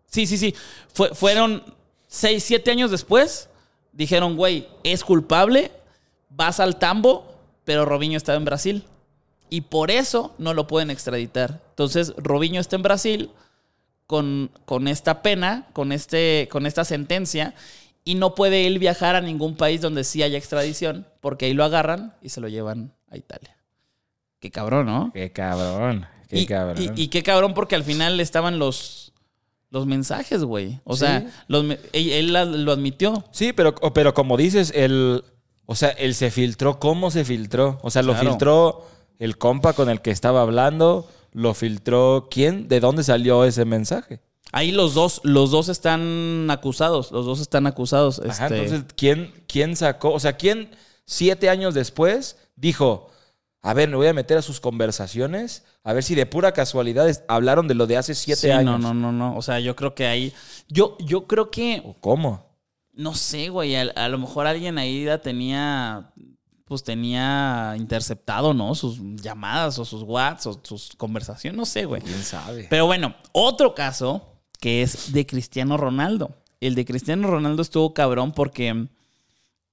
Sí, sí, sí. Fue- fueron 6, 7 años después, dijeron, güey, es culpable, vas al tambo, pero Robinho estaba en Brasil. Y por eso no lo pueden extraditar. Entonces, Robinho está en Brasil con, con esta pena, con, este, con esta sentencia, y no puede él viajar a ningún país donde sí haya extradición, porque ahí lo agarran y se lo llevan a Italia. Qué cabrón, ¿no? Qué cabrón. Qué y, cabrón. y- y qué cabrón, porque al final estaban los, los mensajes, güey. O Sí. sea, los él, él lo admitió. Sí, pero, pero como dices, el, o sea, él se filtró, ¿cómo se filtró? O sea, lo Claro. filtró el compa con el que estaba hablando, lo filtró quién, de dónde salió ese mensaje. Ahí los dos, los dos están acusados. Los dos están acusados. Ajá, este, entonces, ¿quién, ¿quién sacó? O sea, ¿quién siete años después dijo, a ver, me voy a meter a sus conversaciones, a ver si de pura casualidad hablaron de lo de hace siete sí, años? No, no, no, no. O sea, yo creo que ahí. Yo, yo creo que. ¿O ¿Cómo? No sé, güey. A, a lo mejor alguien ahí ya tenía. Pues tenía interceptado, ¿no? Sus llamadas o sus whats o sus conversaciones. No sé, güey. ¿Quién sabe? Pero bueno, otro caso que es de Cristiano Ronaldo. El de Cristiano Ronaldo estuvo cabrón porque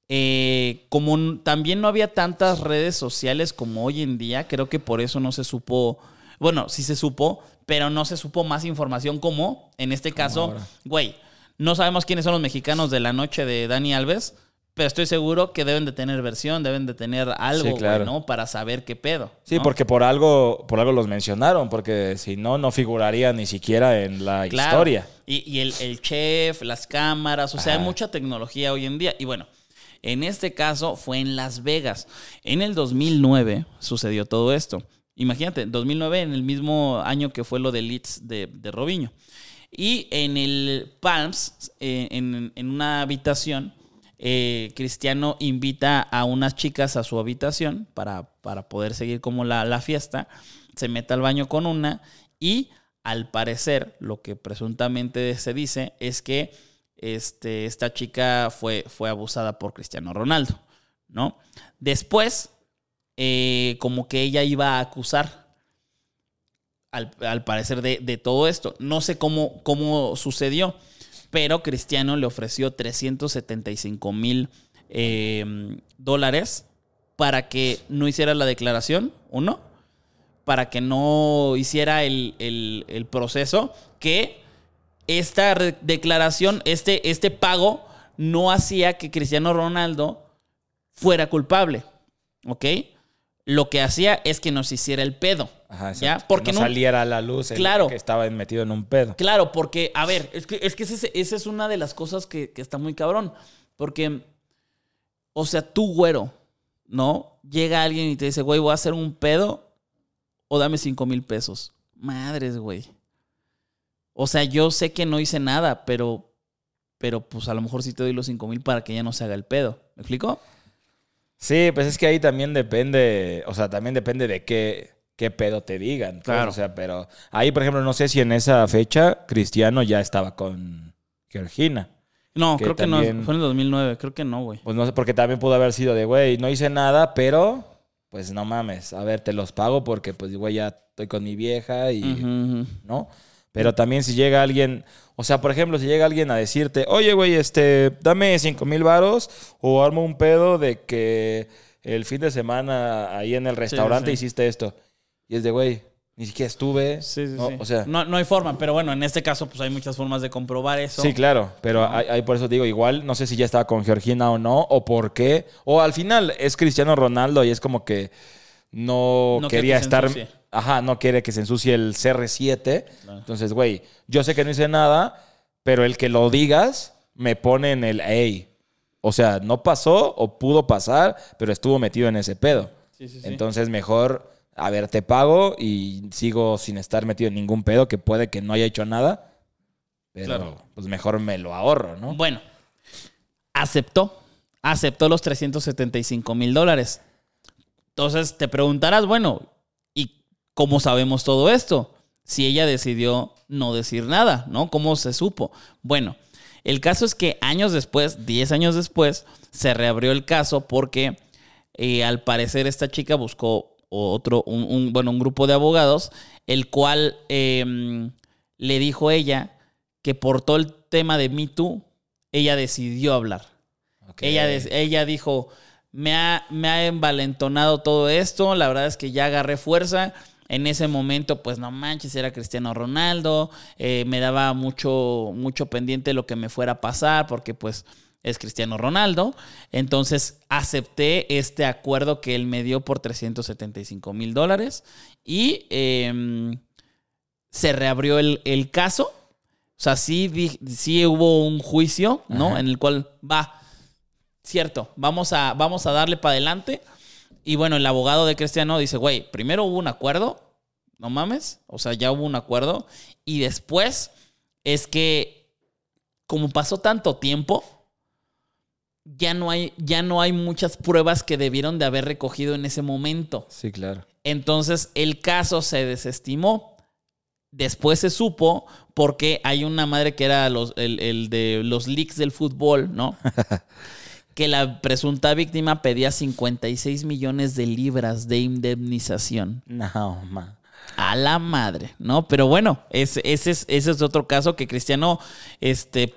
eh, como también no había tantas redes sociales como hoy en día, creo que por eso no se supo, bueno, sí se supo, pero no se supo más información como, en este caso, güey, no sabemos quiénes son los mexicanos de la noche de Dani Alves, pero estoy seguro que deben de tener versión, deben de tener algo, Sí. ¿no? Para saber qué pedo. Sí, ¿no? porque por algo, por algo los mencionaron, porque si no, no figuraría ni siquiera en la Claro. historia. Y, y el, el chef, las cámaras, o sea, hay mucha tecnología hoy en día. Y bueno, en este caso fue en Las Vegas. En el 2009 sucedió todo esto. Imagínate, 2009 en el mismo año que fue lo de Leeds de, de Robinho. Y en el Palms, eh, en, una habitación, eh, Cristiano invita a unas chicas a su habitación para, para poder seguir como la, la fiesta. Se mete al baño con una y al parecer lo que presuntamente se dice es que este, esta chica fue, fue abusada por Cristiano Ronaldo, ¿no? Después, eh, como que ella iba a acusar, al, al parecer, de, de todo esto. No sé cómo, cómo sucedió, pero Cristiano le ofreció 375 mil eh, dólares para que no hiciera la declaración, uno, para que no hiciera el, el- el proceso, que esta declaración, este, este pago, no hacía que Cristiano Ronaldo fuera culpable, ¿ok? Lo que hacía es que nos hiciera el pedo, Ajá, ¿ya? Porque que no no, saliera a la luz el Claro. que estaba metido en un pedo. Claro, porque, a ver, es que, es que ese- esa es una de las cosas que, que está muy cabrón. Porque, o sea, tú, güero, ¿no? Llega alguien y te dice, güey, voy a hacer un pedo o dame cinco mil pesos. Madres, güey. O sea, yo sé que no hice nada, pero, pero pues a lo mejor sí te doy los cinco mil para que ya no se haga el pedo. ¿Me explico? Sí, pues es que ahí también depende, o sea, también depende de qué, qué pedo te digan. pues, Claro. O sea, pero ahí, por ejemplo, no sé si en esa fecha Cristiano ya estaba con Georgina. No, Que creo que no. Fue en el 2009. Creo que no, güey. Pues no sé, porque también pudo haber sido de, güey, no hice nada, pero pues no mames, a ver, te los pago porque pues, güey, ya estoy con mi vieja y. ¿no? Pero también si llega alguien, o sea, por ejemplo, si llega alguien a decirte, oye, güey, este, dame cinco mil varos o armo un pedo de que el fin de semana ahí en el restaurante sí. hiciste esto. Y es de, güey, ni siquiera estuve. Sí, sí, ¿no? sí. O sea, no, no hay forma, pero bueno, en este caso, pues hay muchas formas de comprobar eso. Sí, claro, pero hay, hay- por eso digo, igual, no sé si ya estaba con Georgina o no, o por qué, o al final es Cristiano Ronaldo y es como que no, quería que estar, ensucie. Ajá, no quiere que se ensucie el CR7, Claro. entonces, güey, yo sé que no hice nada, pero el que lo digas me pone en el, hey, o sea, no pasó o pudo pasar, pero estuvo metido en ese pedo. Sí, sí, sí. Entonces, mejor, a ver, te pago y sigo sin estar metido en ningún pedo, que puede que no haya hecho nada. Pero, Claro. pues mejor me lo ahorro, ¿no? Bueno, aceptó. Aceptó los 375 mil dólares. Entonces te preguntarás, bueno, ¿y cómo sabemos todo esto? Si ella decidió no decir nada, ¿no? ¿Cómo se supo? Bueno, el caso es que años después, 10 años después, se reabrió el caso porque eh, al parecer esta chica buscó otro, un, un- bueno, un grupo de abogados, el cual eh, le dijo ella que por todo el tema de Me Too, ella decidió hablar. Ella, ella dijo, me ha, me ha envalentonado todo esto, la verdad es que ya agarré fuerza. En ese momento, pues no manches, era Cristiano Ronaldo, eh, me daba mucho, mucho pendiente lo que me fuera a pasar, porque pues es Cristiano Ronaldo. Entonces acepté este acuerdo que él me dio por 375 mil dólares y em, se reabrió el, el caso. O sea, sí, sí hubo un juicio, ¿no? Ajá. En el cual va, cierto, vamos a, vamos a darle para adelante. Y bueno, el abogado de Cristiano dice, güey, primero hubo un acuerdo, no mames, o sea, ya hubo un acuerdo. Y después es que, como pasó tanto tiempo, ya no hay, ya no hay muchas pruebas que debieron de haber recogido en ese momento. Sí, claro. Entonces el caso se desestimó. Después se supo porque hay una madre que era los- el, el de los leaks del fútbol, ¿no? <laughs> que la presunta víctima pedía 56 millones de libras de indemnización. No, ma. A la madre, ¿no? Pero bueno, ese, ese, es, ese es otro caso que Cristiano, este,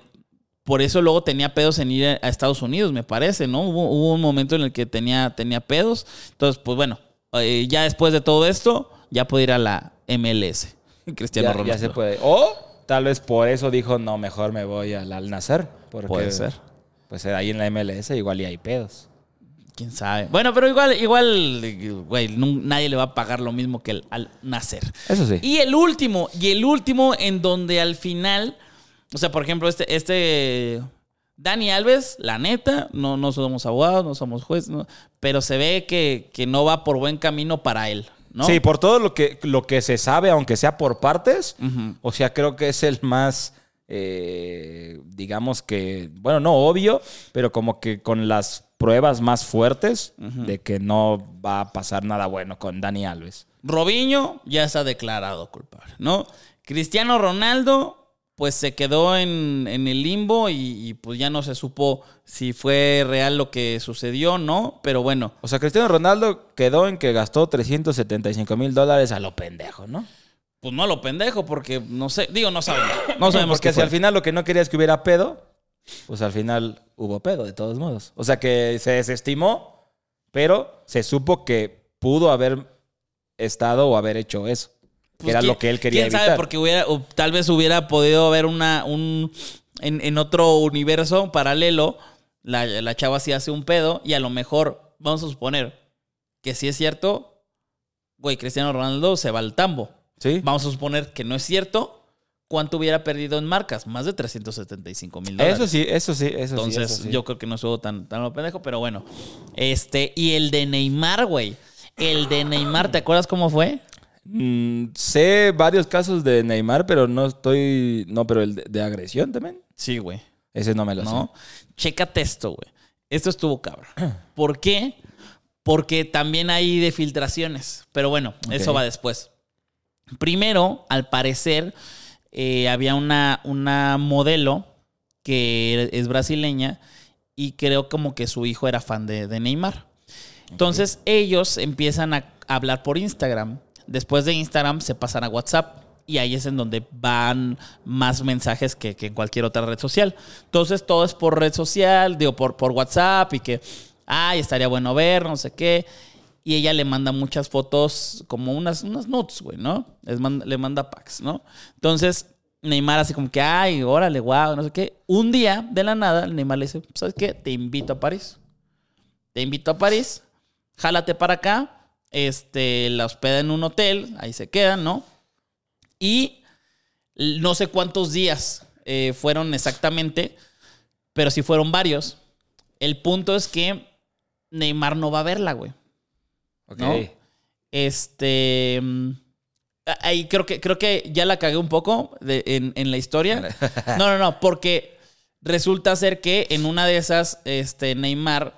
por eso luego tenía pedos en ir a Estados Unidos, me parece, ¿no? Hubo, hubo un momento en el que tenía, tenía pedos. Entonces, pues bueno, eh, ya después de todo esto, ya puede ir a la MLS. <laughs> Cristiano Ya, Ronaldo. ya se puede. O tal vez por eso dijo, no, mejor me voy al Al Nacer. Porque, Puede ser. Pues ahí en la MLS igual y hay pedos. Quién sabe. Bueno, pero igual, igual, güey, nadie le va a pagar lo mismo que el, al nacer. Eso sí. Y el último, y el último en donde al final, o sea, por ejemplo, este, este Dani Alves, la neta, no, no somos abogados, no somos jueces, no, pero se ve que, que no va por buen camino para él, ¿no? Sí, por todo lo que, lo que se sabe, aunque sea por partes, o sea, creo que es el más, eh, digamos que, bueno, no obvio, pero como que con las pruebas más fuertes de que no va a pasar nada bueno con Dani Alves. Robinho ya está declarado culpable, ¿no? Cristiano Ronaldo, pues se quedó en, en el limbo y, y, pues ya no se supo si fue real lo que sucedió, ¿no? Pero bueno. O sea, Cristiano Ronaldo quedó en que gastó 375 mil dólares a lo pendejo, ¿no? Pues no a lo pendejo, porque no sé, digo, no sabemos. No <coughs> sabemos Porque qué si fue. al final lo que no quería es que hubiera pedo, pues al final hubo pedo, de todos modos. O sea que se desestimó, pero se supo que pudo haber estado o haber hecho eso. Que Pues, era ¿quién- lo que él quería ¿Quién sabe? evitar. Porque hubiera, o tal vez hubiera podido haber una, un, en, en otro universo paralelo, la, la chava sí hace un pedo y a lo mejor, vamos a suponer que si es cierto, güey, Cristiano Ronaldo se va al tambo. ¿Sí? Vamos a suponer que no es cierto. ¿Cuánto hubiera perdido en marcas? Más de 375 mil dólares. Eso sí, eso sí, eso sí. Entonces, eso sí. yo creo que no estuvo tan, tan lo pendejo, pero bueno. Este, y el de Neymar, güey. El de Neymar, ¿te acuerdas cómo fue? Mm, sé varios casos de Neymar, pero no estoy. No, pero el de, de agresión también. Sí, güey. Ese no me lo ¿No? Chécate esto, güey. Esto estuvo cabrón. ¿Por qué? Porque también hay de filtraciones. Pero bueno, eso va después. Primero, al parecer, eh, había una, una modelo que es brasileña y creo como que su hijo era fan de, Neymar. Entonces ellos empiezan a hablar por Instagram. Después de Instagram se pasan a WhatsApp y ahí es en donde van más mensajes que, que en cualquier otra red social. Entonces todo es por red social, digo, por, por WhatsApp y que, ay, estaría bueno ver, no sé qué. Y ella le manda muchas fotos, como unas, unas notes, güey, ¿no? Le manda packs, ¿no? Entonces Neymar así como que, ay, órale, guau, no sé qué. Un día, de la nada, Neymar le dice, ¿sabes qué? Te invito a París. Te invito a París, jálate para acá, este, la hospeda en un hotel, ahí se quedan, ¿no? Y no sé cuántos días eh, fueron exactamente, pero sí fueron varios. El punto es que Neymar no va a verla, güey. ¿No? Este. mm, Ahí creo que, creo que ya la cagué un poco de- en, en la historia. <laughs> No, no, no, porque resulta ser que en una de esas, este, Neymar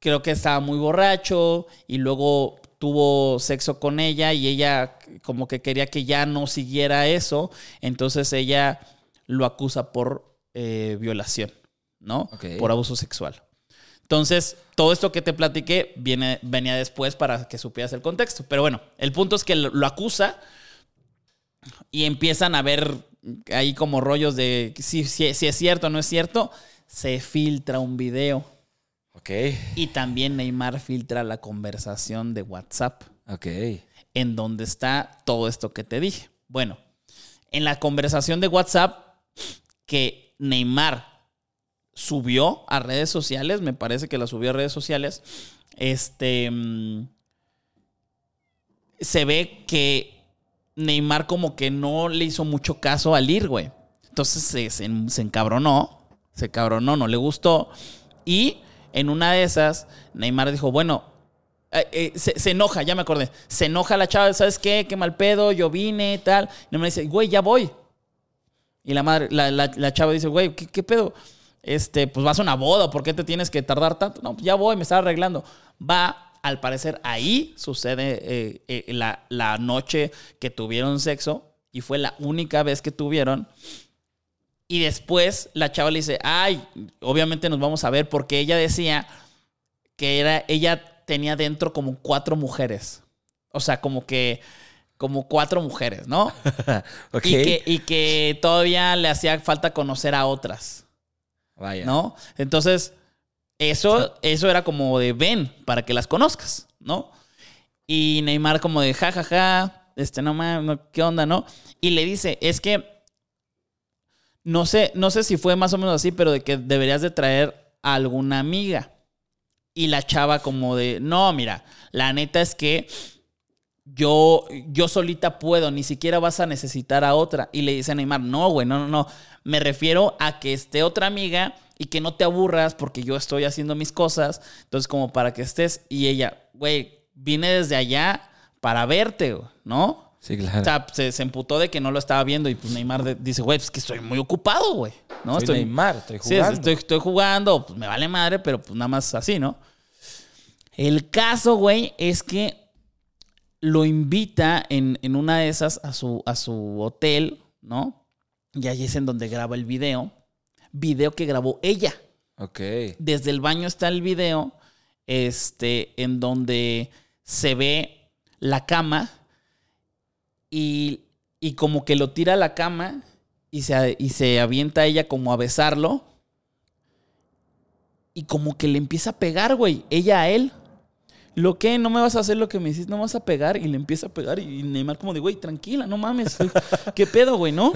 creo que estaba muy borracho y luego tuvo sexo con ella y ella como que quería que ya no siguiera eso. Entonces ella lo acusa por eh, violación, ¿no? Por abuso sexual. Entonces, todo esto que te platiqué viene, venía después para que supieras el contexto. Pero bueno, el punto es que lo, lo acusa y empiezan a ver ahí como rollos de si, si, si es cierto o no es cierto. Se filtra un video Ok. y también Neymar filtra la conversación de WhatsApp Ok. en donde está todo esto que te dije. Bueno, en la conversación de WhatsApp que Neymar subió a redes sociales, me parece que la subió a redes sociales, este mm, se ve que Neymar como que no le hizo mucho caso al ir, güey. Entonces se, se, se encabronó, se cabronó, no le gustó. Y en una de esas, Neymar dijo, bueno, eh, eh, se, enoja, ya me acordé. Se enoja la chava, ¿sabes qué? Qué mal pedo, yo vine, tal. Y me dice, güey, ya voy. Y la madre, la, la- la chava dice, güey, ¿qué, qué pedo? Este, pues vas a una boda, ¿por qué te tienes que tardar tanto? No, pues ya voy, me estaba arreglando. Va, al parecer, ahí sucede eh, eh, la, la noche que tuvieron sexo y fue la única vez que tuvieron. Y después la chava le dice, ay, obviamente nos vamos a ver porque ella decía que era, ella tenía dentro como cuatro mujeres. O sea, como que, como cuatro mujeres, ¿no? <laughs> Y, que, y que todavía le hacía falta conocer a otras, Vaya. ¿no? Entonces, eso, eso era como de ven para que las conozcas, ¿no? Y Neymar como de ja, ja, ja, este, no mames, ¿qué onda, no? Y le dice, es que no sé, no sé si fue más o menos así, pero de que deberías de traer a alguna amiga. Y la chava como de, no, mira, la neta es que yo, yo solita puedo, ni siquiera vas a necesitar a otra. Y le dice a Neymar, no, güey, no, no, no. Me refiero a que esté otra amiga y que no te aburras porque yo estoy haciendo mis cosas. Entonces, como para que estés. Y ella, güey, vine desde allá para verte, ¿no? Sí, claro. O sea, se, se emputó de que no lo estaba viendo y pues Neymar de- dice, güey, pues que estoy muy ocupado, güey. ¿no? Soy Neymar, estoy Sí, jugando. estoy, estoy jugando, pues me vale madre, pero pues nada más así, ¿no? El caso, güey, es que lo invita en, en una de esas a su, a su hotel, ¿no? Y ahí es en donde graba el video. Video que grabó ella. Ok. Desde el baño está el video, este, en donde se ve la cama y, y como que lo tira a la cama y se, y se avienta ella como a besarlo. Y como que le empieza a pegar, güey, ella a él. ¿Lo que? ¿No me vas a hacer lo que me hiciste? ¿No me vas a pegar? Y le empieza a pegar y Neymar como de, güey, tranquila, no mames. ¿Qué pedo, güey, no?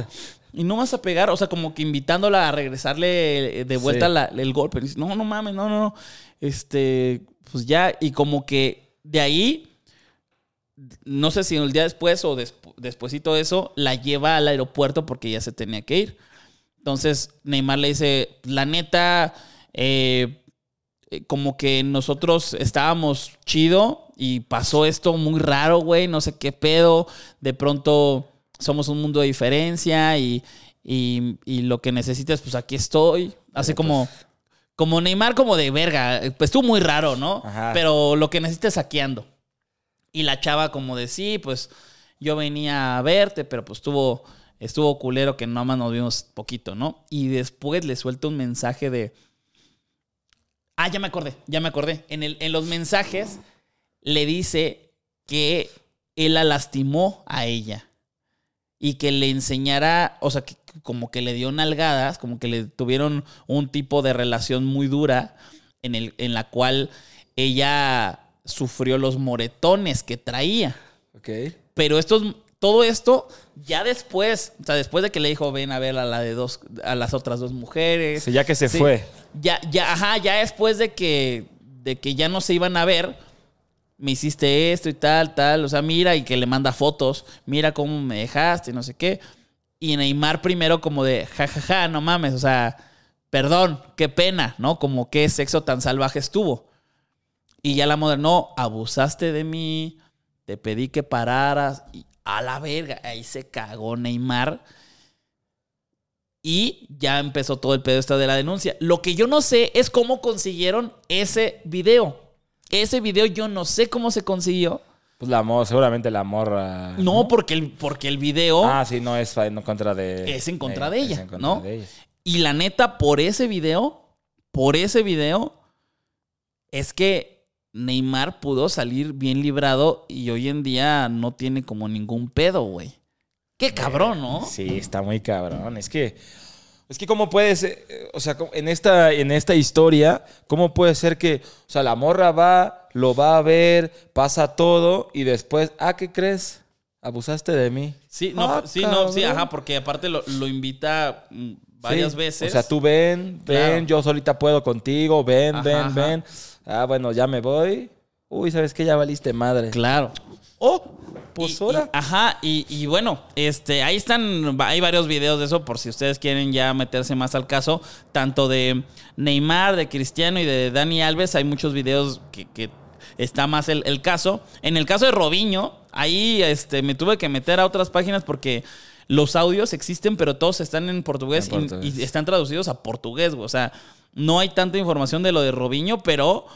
Y no vas a pegar, o sea, como que invitándola a regresarle de vuelta Sí. la- el golpe. Y dice, no, no mames, no, no, no. Este, pues ya, y como que de ahí, no sé si el día después o despu- despuésito de eso, la lleva al aeropuerto porque ya se tenía que ir. Entonces Neymar le dice, la neta, eh, eh, como que nosotros estábamos chido y pasó esto muy raro, güey, no sé qué pedo. De pronto somos un mundo de diferencia y, y- y lo que necesites, pues aquí estoy. Así como, como Neymar, como de verga. Pues estuvo muy raro, ¿no? Ajá. Pero lo que necesites aquí ando. Y la chava como de sí, pues yo venía a verte, pero pues estuvo, estuvo culero que nada más nos vimos poquito, ¿no? Y después le suelta un mensaje de... Ah, ya me acordé, ya me acordé. En, el, en los mensajes le dice que él la lastimó a ella y que le enseñara, o sea, que como que le dio nalgadas, como que le tuvieron un tipo de relación muy dura en, el, en la cual ella sufrió los moretones que traía. Ok. Pero estos, todo esto ya después, o sea, después de que le dijo, ven a ver a la de dos, a las otras dos mujeres. Sí, ya que se Sí. fue. Ya, ya, ajá, ya después de que, de que ya no se iban a ver, me hiciste esto y tal, tal, o sea, mira, y que le manda fotos, mira cómo me dejaste, no sé qué. Y Neymar primero como de, jajaja, no mames, o sea, perdón, qué pena, ¿no? Como qué sexo tan salvaje estuvo. Y ya la mujer, no, abusaste de mí, te pedí que pararas, y a la verga, ahí se cagó Neymar. Y ya empezó todo el pedo esta de la denuncia. Lo que yo no sé es cómo consiguieron ese video. Ese video yo no sé cómo se consiguió. Pues la morra, seguramente la morra. No, porque el, porque el video Ah, sí, no es en contra de. es en contra de es ella, contra ¿no? de. Y la neta, por ese video, por ese video, es que Neymar pudo salir bien librado y hoy en día no tiene como ningún pedo, güey. Qué cabrón, ¿no? Sí, está muy cabrón. Es que. Es que cómo puede ser, eh, o sea, en esta, en esta historia, ¿cómo puede ser que, o sea, la morra va, lo va a ver, pasa todo y después, ah, ¿qué crees? Abusaste de mí. Sí, no, Ah, sí, no, sí, ajá, porque aparte lo, lo invita mm, varias Sí. veces. O sea, tú ven, ven, yo solita puedo contigo, ven, Ajá, ven, ajá. ven. Ah, bueno, ya me voy. Uy, ¿sabes qué? Ya valiste madre. Claro. Oh, pues Y- ahora. y- ajá, y, y bueno, este, ahí están, hay varios videos de eso por si ustedes quieren ya meterse más al caso, tanto de Neymar, de Cristiano y de Dani Alves, hay muchos videos que, que está más el, el caso. En el caso de Robinho, ahí este, me tuve que meter a otras páginas porque los audios existen, pero todos están en portugués, En y- portugués. Y, están traducidos a portugués, o sea, no hay tanta información de lo de Robinho, pero,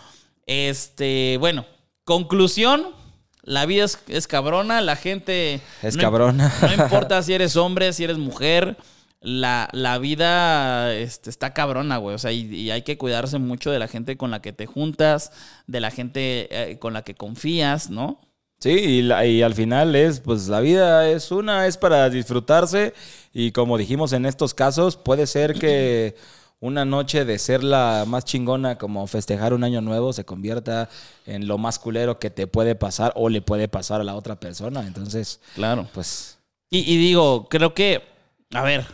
este, bueno, conclusión. La vida es, es cabrona, la gente... Es no- cabrona. No <laughs> importa si eres hombre, si eres mujer, la, la vida este, está cabrona, güey. O sea, y, y hay que cuidarse mucho de la gente con la que te juntas, de la gente eh, con la que confías, ¿no? Sí, y, la- y al final es, pues la vida es una, es para disfrutarse y como dijimos en estos casos, puede ser que una noche de ser la más chingona como festejar un año nuevo se convierta en lo más culero que te puede pasar o le puede pasar a la otra persona. Entonces, Claro. pues Y, y digo, creo que, a ver,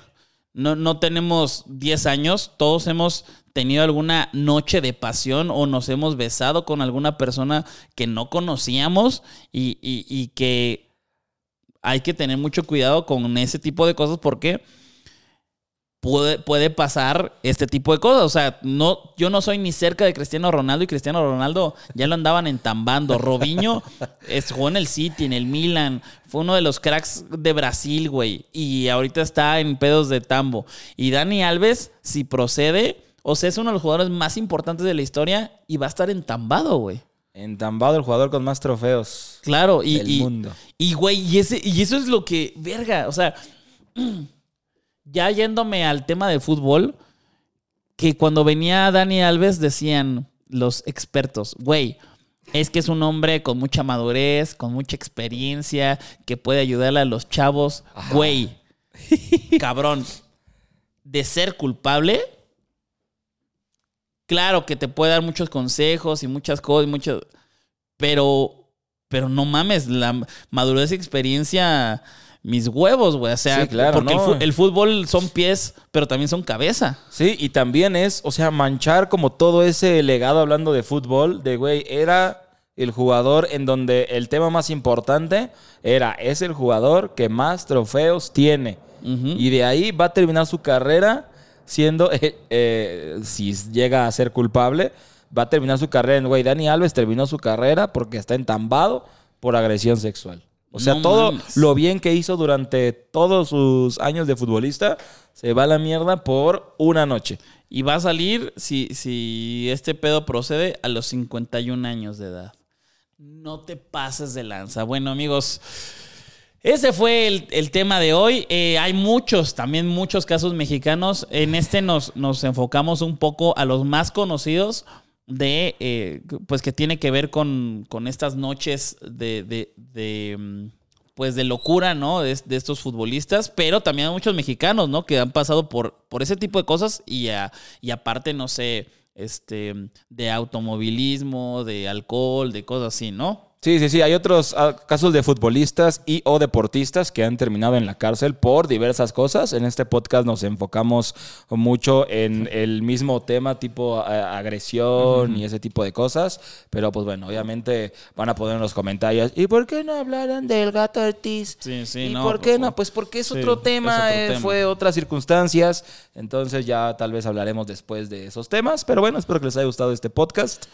no, no tenemos 10 años, todos hemos tenido alguna noche de pasión o nos hemos besado con alguna persona que no conocíamos y, y- y que hay que tener mucho cuidado con ese tipo de cosas porque puede, puede pasar este tipo de cosas. O sea, no, yo no soy ni cerca de Cristiano Ronaldo y Cristiano Ronaldo ya lo andaban entambando. Robinho <laughs> es- jugó en el City, en el Milan. Fue uno de los cracks de Brasil, güey. Y ahorita está en pedos de tambo. Y Dani Alves, si procede, o sea, es uno de los jugadores más importantes de la historia y va a estar entambado, güey. entambado el jugador con más trofeos Claro, y, del y- mundo. y, güey, y, ese, y eso es lo que, verga, o sea, <clears throat> ya yéndome al tema del fútbol, que cuando venía Dani Alves decían los expertos, güey, es que es un hombre con mucha madurez, con mucha experiencia, que puede ayudarle a los chavos. Güey, <laughs> cabrón, de ser culpable, claro que te puede dar muchos consejos y muchas cosas, muchas, pero, pero no mames, la madurez y experiencia, mis huevos, güey. O sea, Sí, claro, porque no. el fútbol son pies, pero también son cabeza. Sí, y también es, o sea, manchar como todo ese legado hablando de fútbol, de güey, era el jugador en donde el tema más importante era, es el jugador que más trofeos tiene. Y de ahí va a terminar su carrera siendo, <laughs> eh, eh, si llega a ser culpable, va a terminar su carrera en, güey, Dani Alves terminó su carrera porque está entambado por agresión sexual. O sea, No todo mames. lo bien que hizo durante todos sus años de futbolista se va a la mierda por una noche. Y va a salir, si, si este pedo procede, a los 51 años de edad. No te pases de lanza. Bueno, amigos, ese fue el, el tema de hoy. Eh, hay muchos, también muchos casos mexicanos. En este nos, nos enfocamos un poco a los más conocidos de, eh, pues que tiene que ver con, con estas noches de, de- de, mm, pues de locura, ¿no? De, de estos futbolistas, pero también muchos mexicanos, ¿no? Que han pasado por, por ese tipo de cosas y, a- y aparte, no sé, este, de automovilismo, de alcohol, de cosas así, ¿no? Sí, sí, sí. Hay otros ah, casos de futbolistas y o deportistas que han terminado en la cárcel por diversas cosas. En este podcast nos enfocamos mucho en el mismo tema, tipo agresión y ese tipo de cosas. Pero pues bueno, obviamente van a poner en los comentarios. ¿Y por qué no hablaron del gato Ortiz? Sí, sí, ¿Y no, por por qué no? Pues porque es Sí, otro eh, tema. fue otras circunstancias. Entonces ya tal vez hablaremos después de esos temas. Pero bueno, espero que les haya gustado este podcast.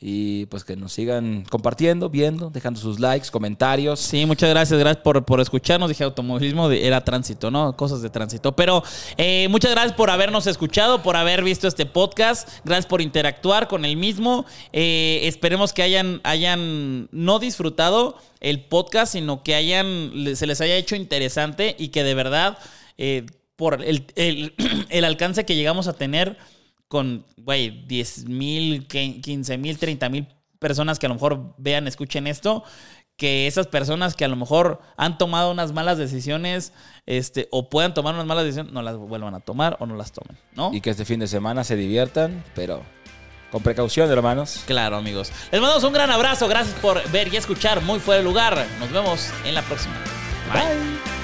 Y pues que nos sigan compartiendo, viendo, dejando sus likes, comentarios. Sí, muchas gracias, gracias por, por escucharnos. Dije automovilismo, era tránsito, ¿no? Cosas de tránsito. Pero eh, muchas gracias por habernos escuchado, por haber visto este podcast. Gracias por interactuar con el mismo. Eh, esperemos que hayan, hayan no disfrutado el podcast, sino que hayan, se les haya hecho interesante y que de verdad, eh, por el- el <clears throat> alcance que llegamos a tener con, güey, 10 mil, 15 mil, 30 mil personas que a lo mejor vean, escuchen esto, que esas personas que a lo mejor han tomado unas malas decisiones, este, o puedan tomar unas malas decisiones, no las vuelvan a tomar o no las tomen, ¿no? Y que este fin de semana se diviertan, pero con precaución, hermanos. Claro, amigos. Les mandamos un gran abrazo. Gracias por ver y escuchar. Muy fuera de lugar. Nos vemos en la próxima. Bye.